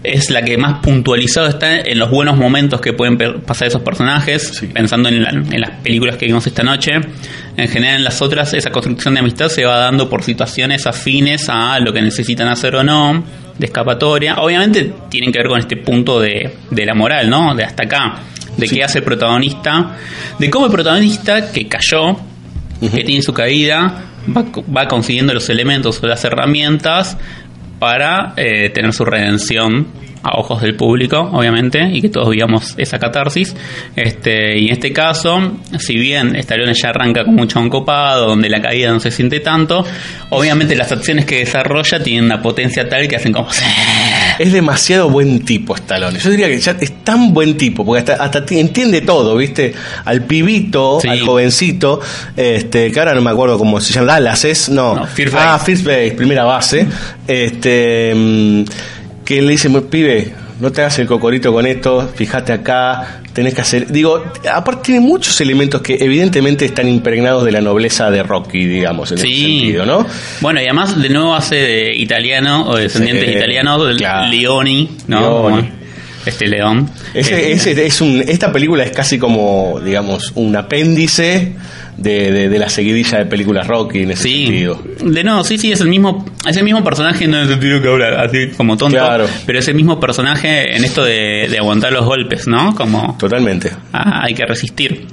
es la que más puntualizado está en los buenos momentos que pueden pasar esos personajes, pensando en, la- en las películas que vimos esta noche. En general en las otras esa construcción de amistad se va dando por situaciones afines a lo que necesitan hacer o no, de escapatoria. Obviamente tienen que ver con este punto de, de la moral, ¿no? De hasta acá, de qué hace el protagonista, de cómo el protagonista que cayó, que tiene su caída, va, va consiguiendo los elementos o las herramientas para eh, tener su redención a ojos del público, obviamente, y que todos vivamos esa catarsis. Este, y en este caso, si bien Stallone ya arranca con mucho encopado, donde la caída no se siente tanto, obviamente las acciones que desarrolla tienen una potencia tal que hacen como... Es demasiado buen tipo Stallone. Yo diría que ya es tan buen tipo, porque hasta, hasta ti- entiende todo, ¿viste? Al pibito, al jovencito, este, que ahora no me acuerdo cómo se llama, Dallas es, no. First ah. First Base, primera base. Este, mm, que le dice, pibe, no te hagas el cocorito con esto, fíjate acá, tenés que hacer. Digo, aparte tiene muchos elementos que evidentemente están impregnados de la nobleza de Rocky, digamos, en ese sentido, ¿no? Bueno, y además de nuevo hace de italiano o descendientes Sí, italianos del claro. Leoni, ¿no? Leoni. Este León. Ese- Eh, ese es un, esta película es casi como, digamos, un apéndice de, de- de la seguidilla de películas Rocky en ese sentido. De nuevo, sí, sí, es el mismo, es el mismo personaje en el sentido que habla así como tonto, Claro. pero es el mismo personaje en esto de, de aguantar los golpes, ¿no? Como Totalmente. ah, hay que resistir.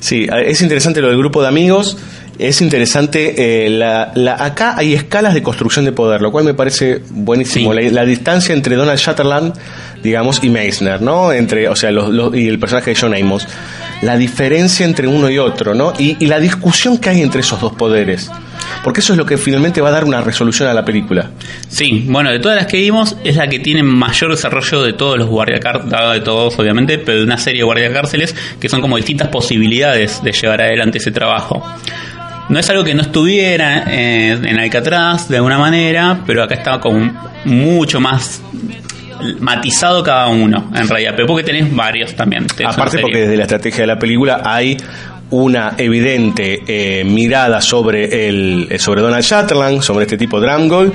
Sí, es interesante lo del grupo de amigos. Es interesante, eh, la, la- acá hay escalas de construcción de poder, lo cual me parece buenísimo. La, la distancia entre Donald Sutherland, digamos, y Meissner, ¿no? Entre, o sea, los, los- y el personaje de John Amos. La diferencia entre uno y otro, ¿no? Y, y la discusión que hay entre esos dos poderes. Porque eso es lo que finalmente va a dar una resolución a la película. Sí, bueno, de todas las que vimos, es la que tiene mayor desarrollo de todos los guardiacárceles, de todos obviamente, pero de una serie de guardiacárceles que son como distintas posibilidades de llevar adelante ese trabajo. No es algo que no estuviera eh, en Alcatraz de alguna manera, pero acá está como mucho más matizado cada uno, en realidad. Pero porque tenés varios también. tenés Aparte porque desde la estrategia de la película hay una evidente eh, mirada sobre el sobre Donald Sutherland, sobre este tipo Dramgold,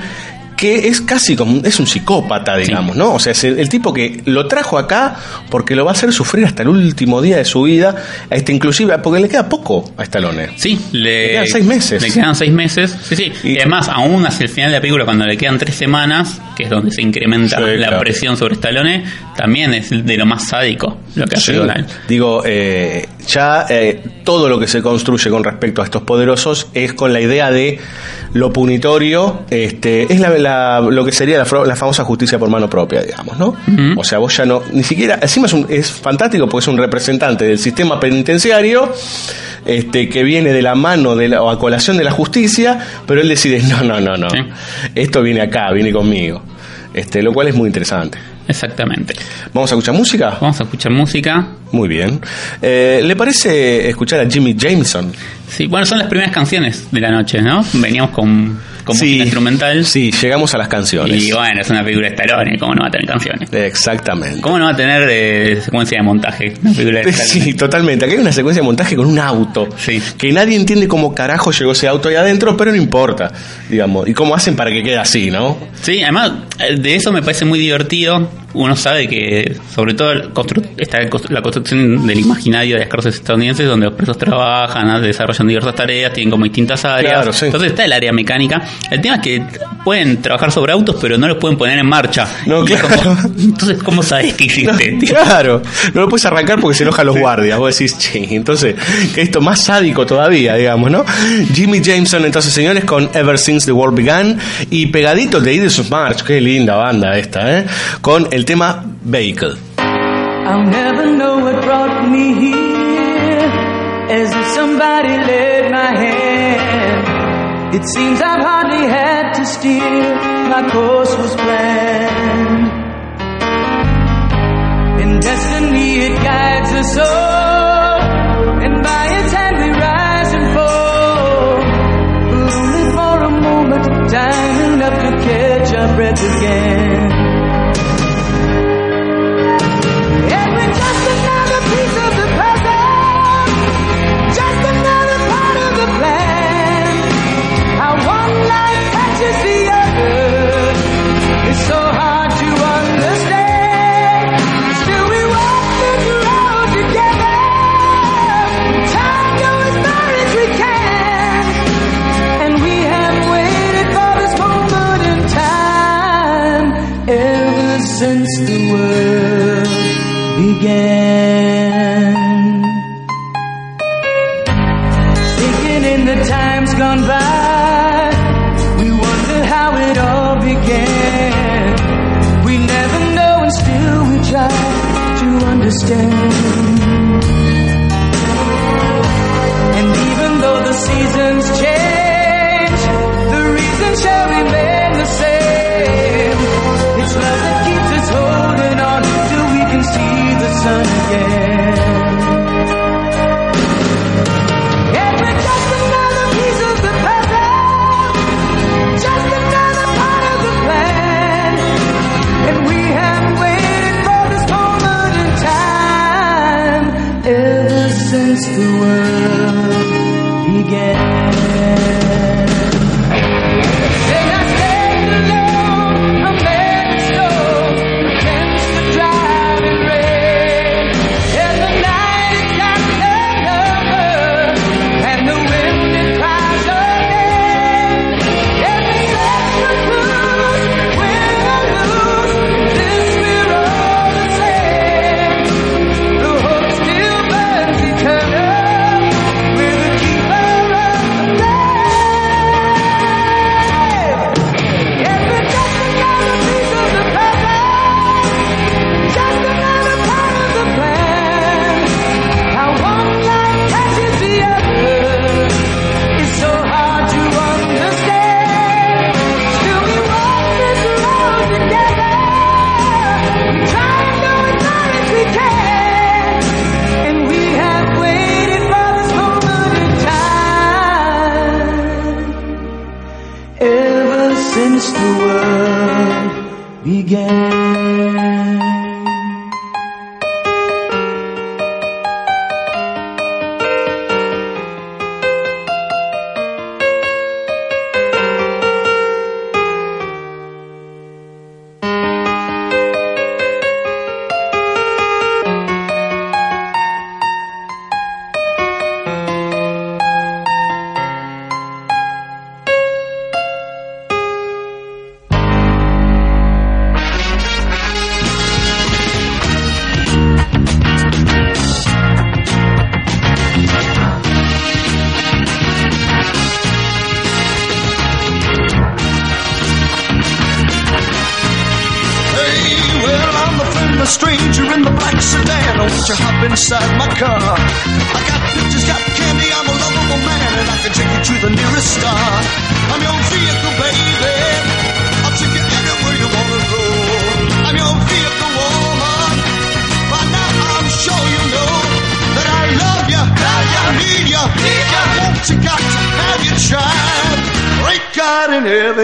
que es casi como es un psicópata, digamos, ¿no? O sea, es el, el tipo que lo trajo acá porque lo va a hacer sufrir hasta el último día de su vida, este inclusive porque le queda poco a Stallone. Sí, le, Le quedan seis meses. Le quedan seis meses. Sí, sí. Y además, aún hacia el final de la película, cuando le quedan tres semanas, que es donde se incrementa Sí, la claro. presión sobre Stallone, también es de lo más sádico lo que hace Sí. Digo, eh, ya eh, todo lo que se construye con respecto a estos poderosos es con la idea de lo punitorio, este, es la, la- lo que sería la, la famosa justicia por mano propia, digamos, ¿no? O sea, vos ya no, ni siquiera, encima es, un- es fantástico porque es un representante del sistema penitenciario, este, que viene de la mano de la, o a colación de la justicia, pero él decide, no, no, no, no, esto viene acá, viene conmigo. Este, lo cual es muy interesante. Exactamente. ¿Vamos a escuchar música? Vamos a escuchar música. Muy bien. Eh, ¿Le parece escuchar a Jimmy Jameson? Sí, bueno, son las primeras canciones de la noche, ¿no? Veníamos con, con música instrumental. Sí, llegamos a las canciones. Y bueno, es una película de Stallone, ¿cómo no va a tener canciones? Exactamente. ¿Cómo no va a tener eh, secuencia de montaje? Una película de. Sí, totalmente. Aquí hay una secuencia de montaje con un auto. Que nadie entiende cómo carajo llegó ese auto ahí adentro, pero no importa. Digamos. Y cómo hacen para que quede así, ¿no? Sí, además eh, de eso me parece muy divertido. Uno sabe que, sobre todo, está la construcción del imaginario de las cárceles estadounidenses, donde los presos trabajan, desarrollan diversas tareas, tienen como distintas áreas. Claro, sí. Entonces está el área mecánica. El tema es que pueden trabajar sobre autos, pero no los pueden poner en marcha. No, claro. como- entonces, ¿cómo sabes qué hiciste? Claro, no lo puedes arrancar porque se enojan los guardias. Vos decís, che, entonces, que esto más sádico todavía, digamos, ¿no? Jimmy Jameson, entonces, señores, con Ever Since the World Began y pegadito de Edith March, qué linda banda esta, ¿eh? Con el tema Vehicle. I'll never know what brought me here. As if somebody led my hand. It seems I've hardly had to steer. My course was planned. In destiny it guides us all. And by its hand we rise and fall. But only for a moment, time enough to catch our breath again.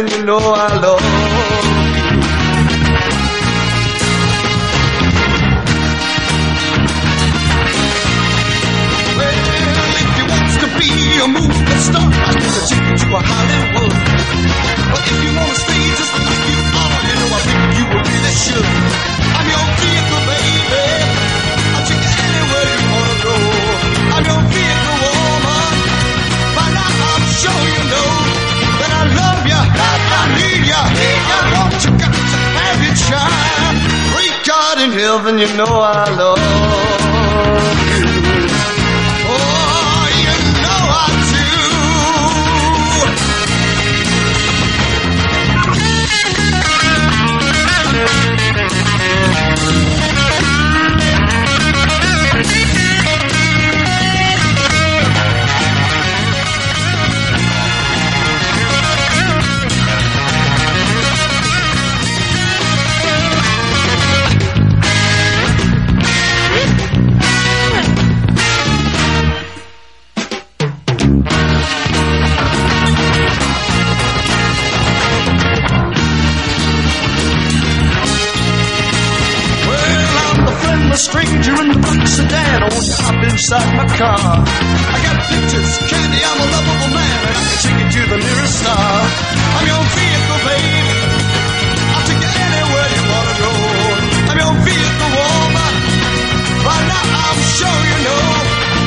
you know I love you know I love. car. I got pictures, candy, I'm a lovable man, and I can take you to the nearest star. I'm your vehicle, baby. I'll take you anywhere you wanna go. I'm your vehicle, woman. By now I'm sure you know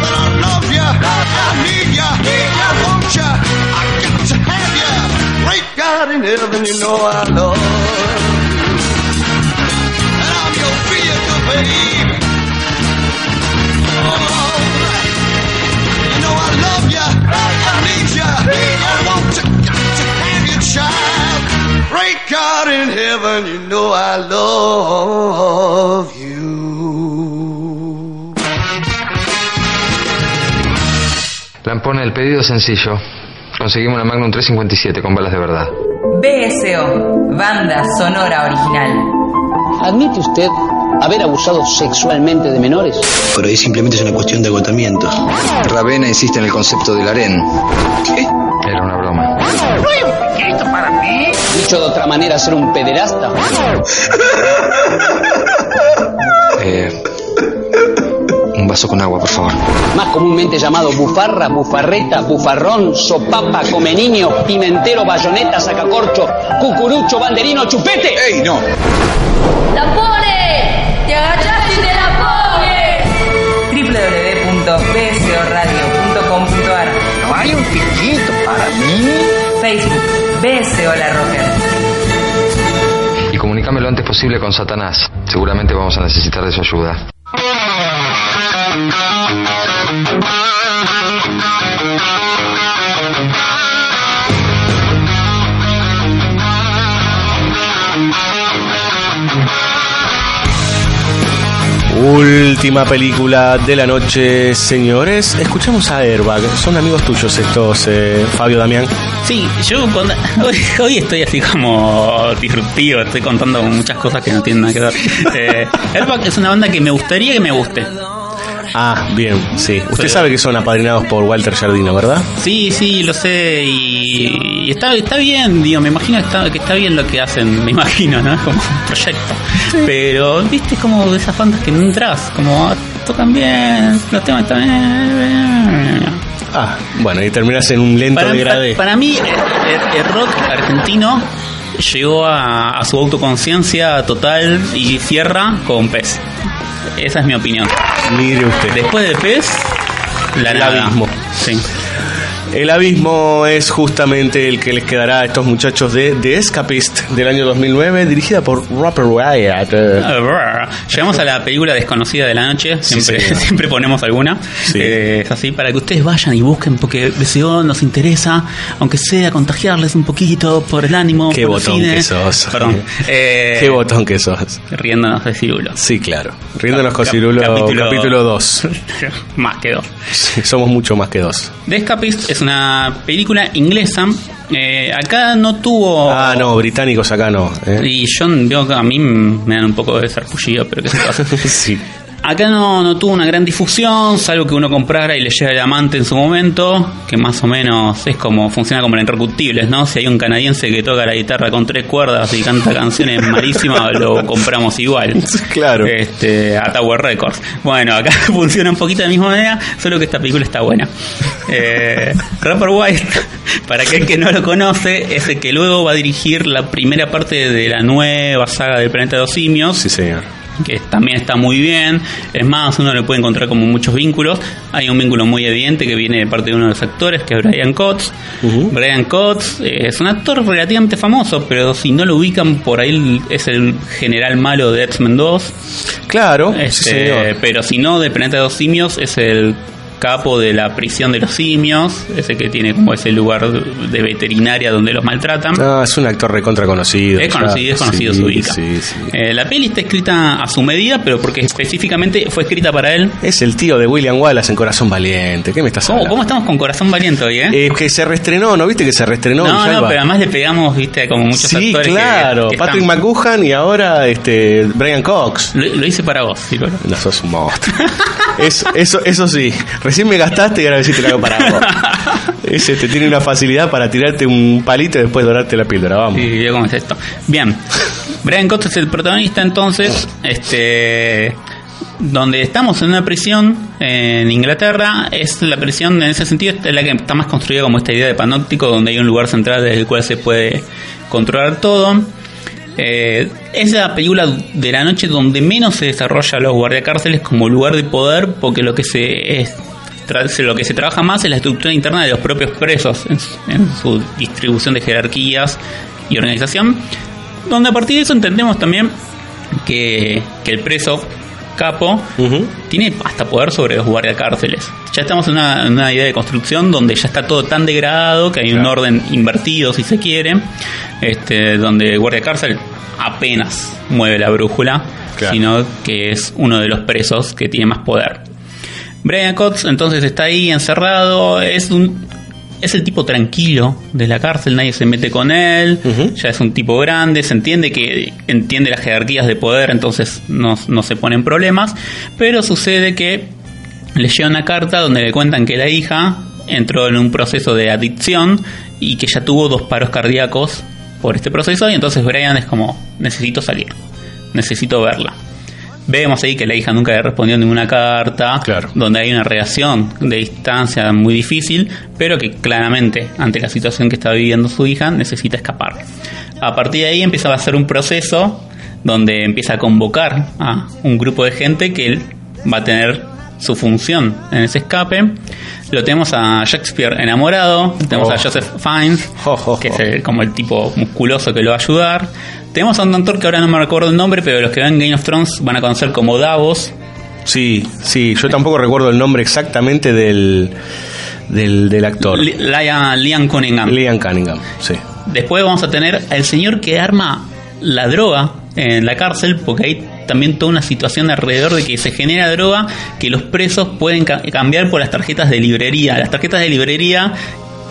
that I love you, I need you, I want you, I got to have you. Great God in heaven, you know I love. And I'm your vehicle, baby. Heaven, you know I love you. Lampone, el pedido es sencillo. Conseguimos una Magnum 357 con balas de verdad. BSO, banda sonora original. ¿Admite usted haber abusado sexualmente de menores? Por ahí simplemente es una cuestión de agotamiento. Ravena insiste en el concepto del harén. ¿Qué? Era una broma. ¿No hay un piquito para mí? Dicho de otra manera, ser un pederasta. Eh, un vaso con agua, por favor. Más comúnmente llamado bufarra, bufarreta, bufarrón, sopapa, come niño, pimentero, bayoneta, sacacorcho, cucurucho, banderino, chupete. ¡Ey, no! ¡La pone! ¡Te agachaste y te la www.bsoradio.com.ar ¿No hay un piquito para mí? Facebook, BSO La Rocker. Y comunícame lo antes posible con Satanás. Seguramente vamos a necesitar de su ayuda. Última película de la noche, señores. Escuchamos a Airbag. Son amigos tuyos estos, eh, Fabio Damián. Sí, yo cuando- hoy, hoy estoy así como disruptivo, estoy contando muchas cosas que no tienen nada que ver. Eh, Airbag es una banda que me gustaría que me guste. Ah, bien, sí. Usted Pero- sabe que son apadrinados por Walter Jardino, ¿verdad? Sí, sí, lo sé y, y está, está bien, digo, me imagino que está, que está bien lo que hacen, me imagino, ¿no? Como un proyecto. Pero, viste, es como de esas bandas que no entras, como ah, tocan bien, los temas están bien. Ah, bueno, y terminas en un lento Para, degradé. para- para mí, el, el- el rock argentino llegó a, a su autoconciencia total y cierra con Pez. Esa es mi opinión. Mire usted. Después de Pez, la El nada. abismo. Sí. El abismo es justamente el que les quedará a estos muchachos de The Escapist del año 2009, dirigida por Robert Wyatt. Eh, Llegamos a la película desconocida de la noche. Siempre, siempre ponemos alguna. Eh, es así, para que ustedes vayan y busquen, porque BCO nos interesa, aunque sea contagiarles un poquito por el ánimo. Qué por el botón cine. que sos. Perdón. Eh, Qué botón que sos. Riéndonos de Cirulo. Sí, claro. Riéndonos con Cirulo, capítulo- capítulo 2. Más que dos. somos mucho más que dos. The Escapist es una película inglesa. Eh, acá no tuvo. Ah, no, británicos acá no. ¿eh? Y yo, yo- a mí me dan un poco de sarpullido, pero qué se pasa. sí. Acá no, no tuvo una gran difusión, salvo que uno comprara y le llega el amante en su momento, que más o menos es como funciona como en Irrecuptibles, ¿no? Si hay un canadiense que toca la guitarra con tres cuerdas y canta canciones malísimas, lo compramos igual. Claro. Este, a Tower Records. Bueno, acá funciona un poquito de la misma manera, solo que esta película está buena. Eh, Rapper White, para aquel que no lo conoce, es el que luego va a dirigir la primera parte de la nueva saga del Planeta de los Simios Sí, señor. Que también está muy bien. Es más, uno le puede encontrar como muchos vínculos. Hay un vínculo muy evidente que viene de parte de uno de los actores, que es Brian Cox. Brian Cox eh, es un actor relativamente famoso, pero si no lo ubican, por ahí es el general malo de X-Men 2. Claro, Este, sí, señor. pero si no, de Planeta de los Simios es el capo de la prisión de los simios, ese que tiene como ese lugar de veterinaria donde los maltratan. No, es un actor recontra conocido. Es conocido, es conocido, sí, se ubica. sí, sí. Eh, la peli está escrita a su medida, pero porque específicamente fue escrita para él. Es el tío de William Wallace en Corazón Valiente. ¿Qué me estás ¿Cómo, hablando? cómo estamos con Corazón Valiente hoy, eh? Eh, que se reestrenó, ¿no viste que se reestrenó? no, no, pero además le pegamos, viste, como muchos Sí, actores. claro. que Patrick están- McGuhan y ahora este Brian Cox. Lo, lo hice para vos, sí, Lolo. No sos un monstruo. eso, eso sí. Recién me gastaste y ahora que lo hago para vos. Ese te tiene una facilidad para tirarte un palito y después dorarte la píldora. Vamos. Sí, cómo es esto. Bien. Brian Cox es el protagonista entonces, este donde estamos en una prisión en Inglaterra, es la prisión en ese sentido es la que está más construida como esta idea de panóptico, donde hay un lugar central desde el cual se puede controlar todo. Eh, es la película de la noche donde menos se desarrolla los guardiacárceles como lugar de poder, porque lo que se es lo que se trabaja más es la estructura interna de los propios presos en, su- en su distribución de jerarquías y organización, donde a partir de eso entendemos también que, que el preso capo tiene hasta poder sobre los guardiacárceles. Ya estamos en una, en una idea de construcción donde ya está todo tan degradado que hay un orden invertido, si se quiere, este, donde el guardia de cárcel apenas mueve la brújula, Claro. sino que es uno de los presos que tiene más poder. Brian Cox entonces está ahí encerrado, es un es el tipo tranquilo de la cárcel, nadie se mete con él, ya es un tipo grande, se entiende que entiende las jerarquías de poder, entonces no, no se ponen problemas, pero sucede que le llega una carta donde le cuentan que la hija entró en un proceso de adicción y que ya tuvo dos paros cardíacos por este proceso y entonces Brian es como necesito salir, necesito verla. Vemos ahí que la hija nunca le respondió ninguna carta, donde hay una relación de distancia muy difícil, pero que claramente, ante la situación que está viviendo su hija, necesita escapar. A partir de ahí empieza a hacer un proceso donde empieza a convocar a un grupo de gente que él va a tener su función en ese escape. Lo tenemos a Shakespeare enamorado, tenemos a Oh. Joseph Fiennes, que es el- como el tipo musculoso que lo va a ayudar. Tenemos a un actor que ahora no me recuerdo el nombre, pero los que ven Game of Thrones van a conocer como Davos. Sí, sí, yo tampoco recuerdo el nombre exactamente del, del, del actor. Li- Liam, Liam Cunningham. Liam Cunningham, sí. Después vamos a tener al señor que arma la droga en la cárcel, porque hay también toda una situación alrededor de que se genera droga que los presos pueden ca- cambiar por las tarjetas de librería. Las tarjetas de librería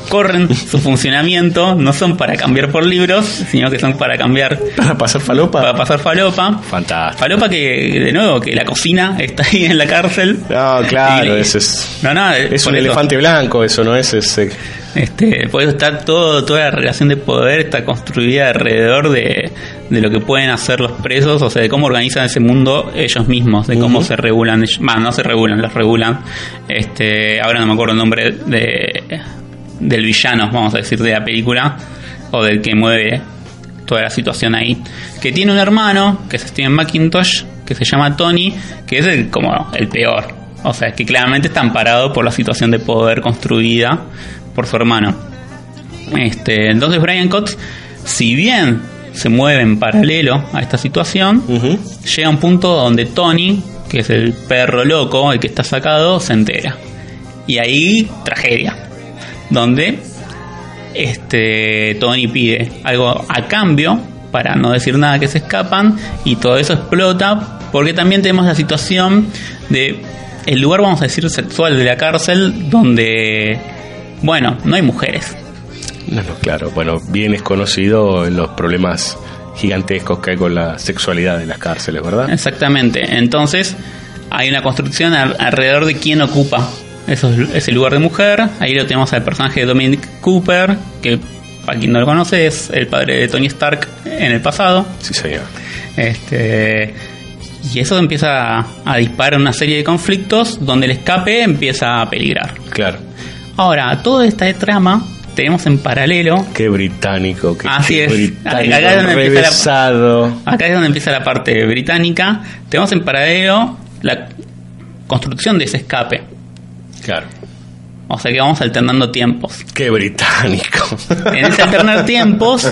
corren su funcionamiento, no son para cambiar por libros, sino que son para cambiar... Para pasar falopa. Para pasar falopa. Fantástico. Falopa que, de nuevo, que la cocina está ahí en la cárcel. No, claro, Y- ese es. No, no, Es un eso. elefante blanco, eso no es ese. Este, por eso está todo, toda la relación de poder está construida alrededor de, de lo que pueden hacer los presos, o sea, de cómo organizan ese mundo ellos mismos, de cómo se regulan, ellos- bah, no se regulan, los regulan. Este, ahora no me acuerdo el nombre de, del villano, vamos a decir, de la película, o del que mueve toda la situación ahí. Que tiene un hermano, que es Steven McIntosh, que se llama Tony, que es el, como el peor. O sea, que claramente está amparado por la situación de poder construida por su hermano. Este, entonces Brian Cox, si bien se mueve en paralelo a esta situación, llega a un punto donde Tony, que es el perro loco, el que está sacado, se entera. Y ahí, tragedia. Donde este Tony pide algo a cambio para no decir nada que se escapan y todo eso explota porque también tenemos la situación de el lugar vamos a decir sexual de la cárcel donde bueno no hay mujeres No, no, claro. Bueno, bien es conocido los problemas gigantescos que hay con la sexualidad en las cárceles, ¿verdad? exactamente entonces hay una construcción al- alrededor de quién ocupa esos- ese lugar de mujer ahí lo tenemos al personaje de Dominic Cooper que para quien no lo conoce es el padre de Tony Stark en el pasado Sí, señor. Este, y eso empieza a, a disparar una serie de conflictos donde el escape empieza a peligrar. Claro. Ahora, toda esta trama tenemos en paralelo. Qué británico, qué, Así qué es. británico, Acá es donde empieza la- revesado. Acá es donde empieza la parte británica. Tenemos en paralelo la construcción de ese escape. Claro. O sea que vamos alternando tiempos. Qué británico. En ese alternar tiempos,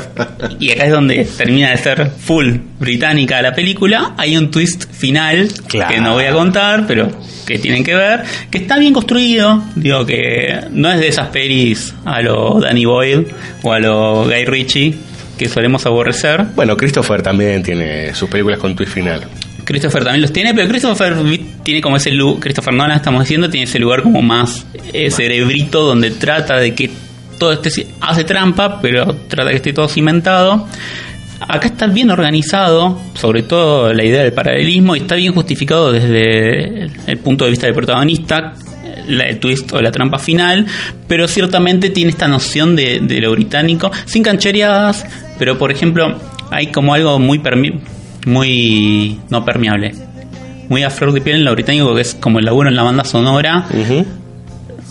y acá es donde termina de ser full británica la película, hay un twist final que no voy a contar, pero que tienen que ver, que está bien construido, digo que no es de esas pelis a lo Danny Boyle o a lo Guy Ritchie que solemos aborrecer. Bueno, Christopher también tiene sus películas con twist final. Christopher también los tiene, pero Christopher tiene como ese lugar, Christopher Nolan estamos diciendo, tiene ese lugar como más eh, cerebrito donde trata de que todo este hace trampa, pero trata de que esté todo cimentado. Acá está bien organizado, sobre todo la idea del paralelismo, y está bien justificado desde el, punto de vista del protagonista, la- el twist o la trampa final, pero ciertamente tiene esta noción de, de lo británico, sin canchereadas, pero por ejemplo, hay como algo muy muy no permeable, muy a flor de piel en lo británico, que es como el laburo en la banda sonora.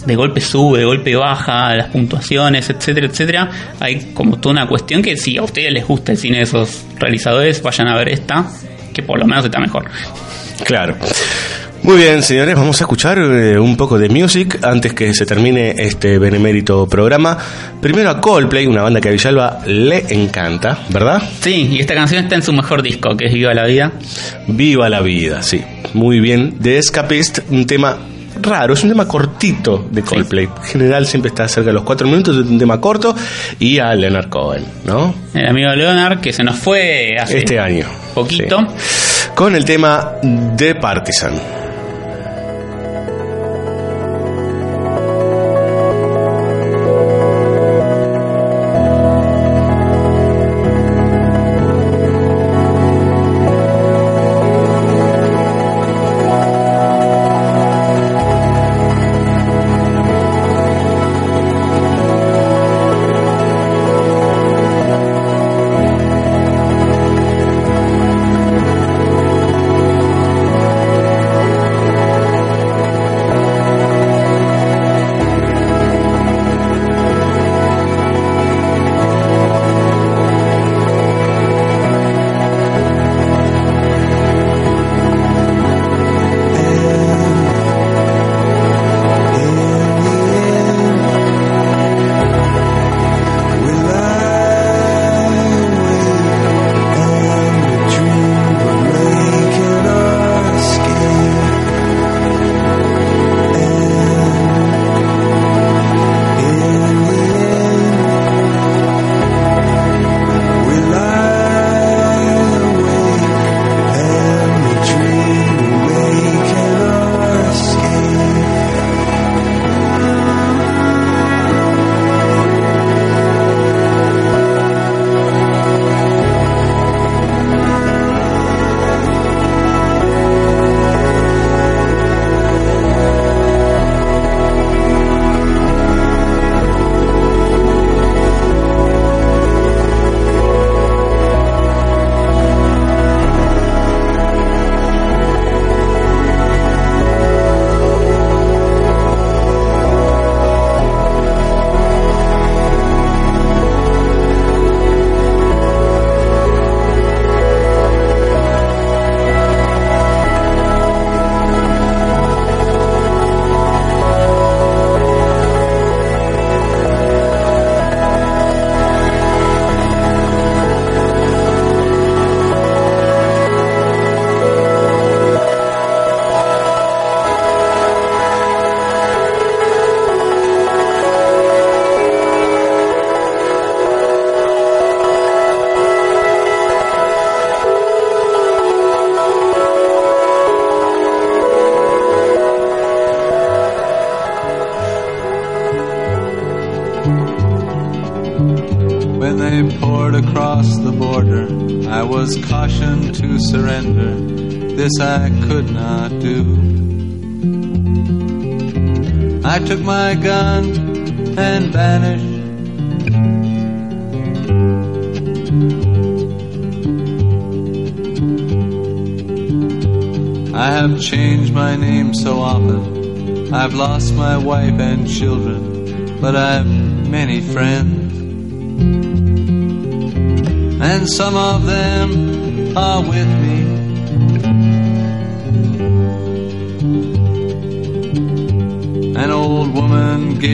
De golpe sube, de golpe baja, las puntuaciones, etcétera, etcétera. Hay como toda una cuestión que si a ustedes les gusta el cine de esos realizadores, vayan a ver esta, que por lo menos está mejor. Claro. Muy bien, señores, vamos a escuchar eh, un poco de music antes que se termine este benemérito programa. Primero a Coldplay, una banda que a Villalba le encanta, ¿verdad? Sí, y esta canción está en su mejor disco, que es Viva la Vida. Viva la vida, sí. Muy bien. The Escapist, un tema raro, es un tema cortito de Coldplay. En general siempre está cerca de los cuatro minutos, es un tema corto. Y a Leonard Cohen, ¿no? El amigo Leonard que se nos fue hace Este año. poquito. Sí. Con el tema de Partisan.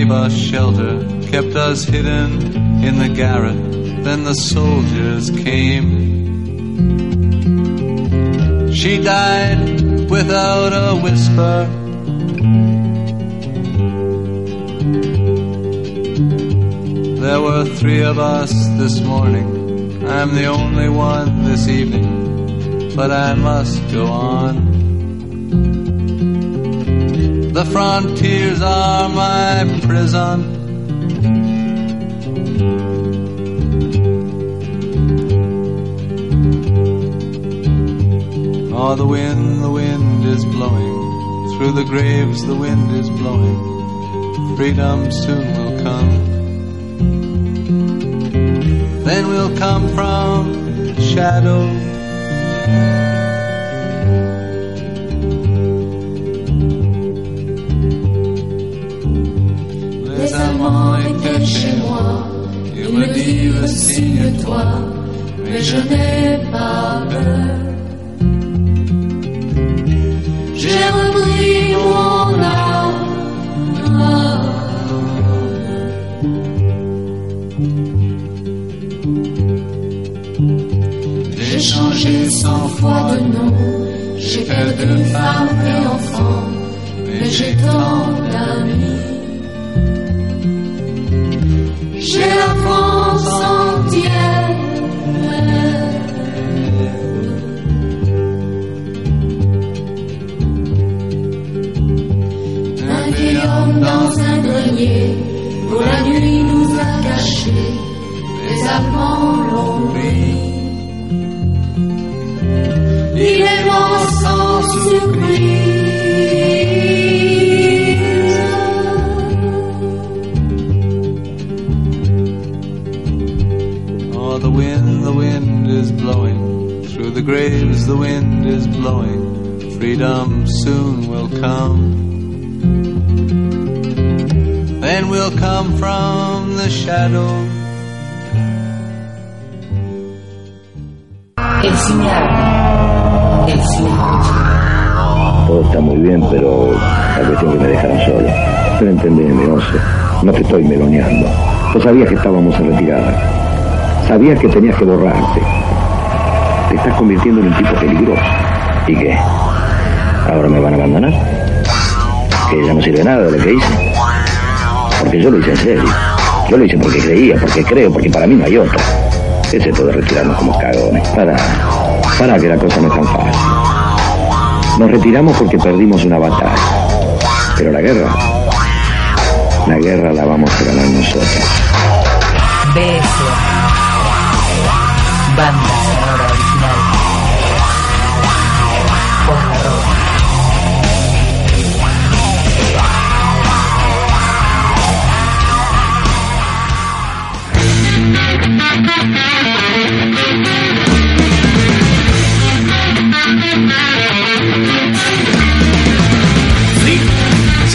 Gave us shelter, kept us hidden in the garret. Then the soldiers came. She died without a whisper. There were three of us this morning. I'm the only one this evening, but I must go on. The frontiers are my prison. Oh, the wind, the wind is blowing. Through the graves, the wind is blowing. Freedom soon will come. Then we'll come from shadow. Chez moi, ils me disent signe-toi, mais je n'ai pas peur. J'ai repris mon âme. J'ai changé cent fois de nom, j'ai perdu femme et enfant, mais j'ai tant graves, the wind is blowing. Freedom soon will come. Then we'll come from the shadow. El cine habla. El cine escucha. Todo está muy bien, pero la cuestión que me dejaron solo. Pero entendeme, Once, no te estoy meloneando. Vos sabías que estábamos en retirada. Sabías que tenías que borrarte. Te estás convirtiendo en un tipo peligroso. ¿Y qué? ¿Ahora me van a abandonar? ¿Que ya no sirve nada de lo que hice? Porque yo lo hice en serio. Yo lo hice porque creía, porque creo, porque para mí no hay otra. ¿Qué de retirarnos como cagones? Para, para que la cosa no es tan fácil. Nos retiramos porque perdimos una batalla. Pero la guerra, la guerra la vamos a ganar nosotros. BSO. Banda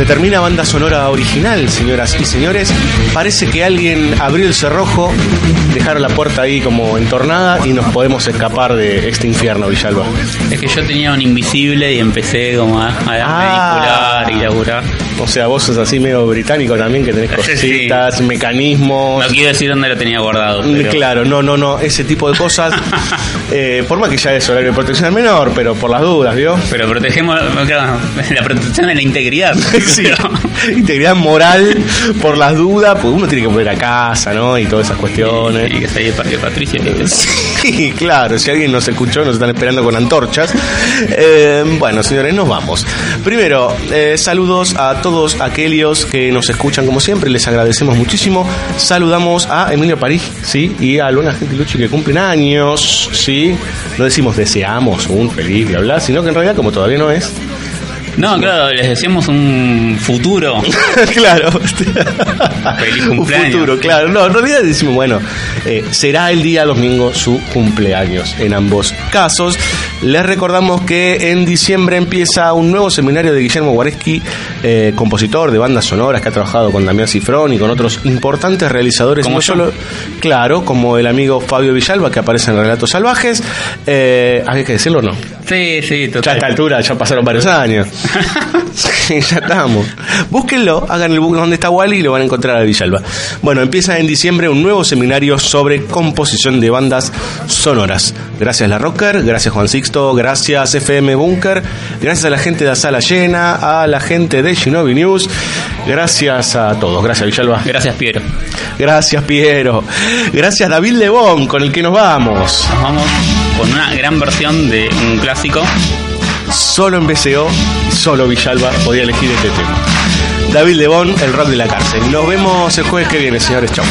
Se termina banda sonora original, señoras y señores. Parece que alguien abrió el cerrojo, dejaron la puerta ahí como entornada y nos podemos escapar de este infierno, Villalba. Es que yo tenía un invisible y empecé como a, a manipular y laburar. O sea, vos sos así medio británico también, que tenés cositas, mecanismos. No quiero decir dónde lo tenía guardado. Mm, pero- Claro, no, no, no, ese tipo de cosas. eh, por más que ya es horario de protección al menor, pero por las dudas, ¿vio? Pero protegemos claro, la protección de la integridad. Sí, integridad moral por las dudas, pues uno tiene que volver a casa, ¿no? Y todas esas cuestiones. Y que se haya para Patricia. Sí, claro, si alguien nos escuchó, nos están esperando con antorchas. Eh, bueno, señores, nos vamos. Primero, eh, saludos a todos aquellos que nos escuchan como siempre, les agradecemos muchísimo. Saludamos a Emilio París, ¿sí? Y a alguna gente Luchi que cumplen años, ¿sí? No decimos deseamos un feliz, bla, bla, sino que en realidad, como todavía no es, No, claro, les decíamos un futuro. claro. Feliz Un cumpleaños. futuro, claro. No, en realidad decimos, bueno, eh, será el día domingo su cumpleaños en ambos casos. Les recordamos que en diciembre empieza un nuevo seminario de Guillermo Guareschi, eh, compositor de bandas sonoras que ha trabajado con Damián Cifrón y con otros importantes realizadores. Como no solo, claro, como el amigo Fabio Villalba que aparece en Relatos Salvajes. Eh, ¿Había que decirlo o no? Sí, sí, Ya a esta altura ya pasaron varios años. Sí, ya estamos. Búsquenlo, hagan el book donde está Wally y lo van a encontrar a Villalba. Bueno, empieza en diciembre un nuevo seminario sobre composición de bandas sonoras. Gracias La Rocker, gracias Juan Gracias FM Bunker, gracias a la gente de Sala Llena, a la gente de Shinobi News, gracias a todos. Gracias Villalba. Gracias, Piero. Gracias Piero. Gracias David Lebón, con el que nos vamos. Nos vamos con una gran versión de un clásico. Solo en BCO, solo Villalba podía elegir este tema. David Lebón, el rock de la cárcel. Nos vemos el jueves que viene, señores. Chau.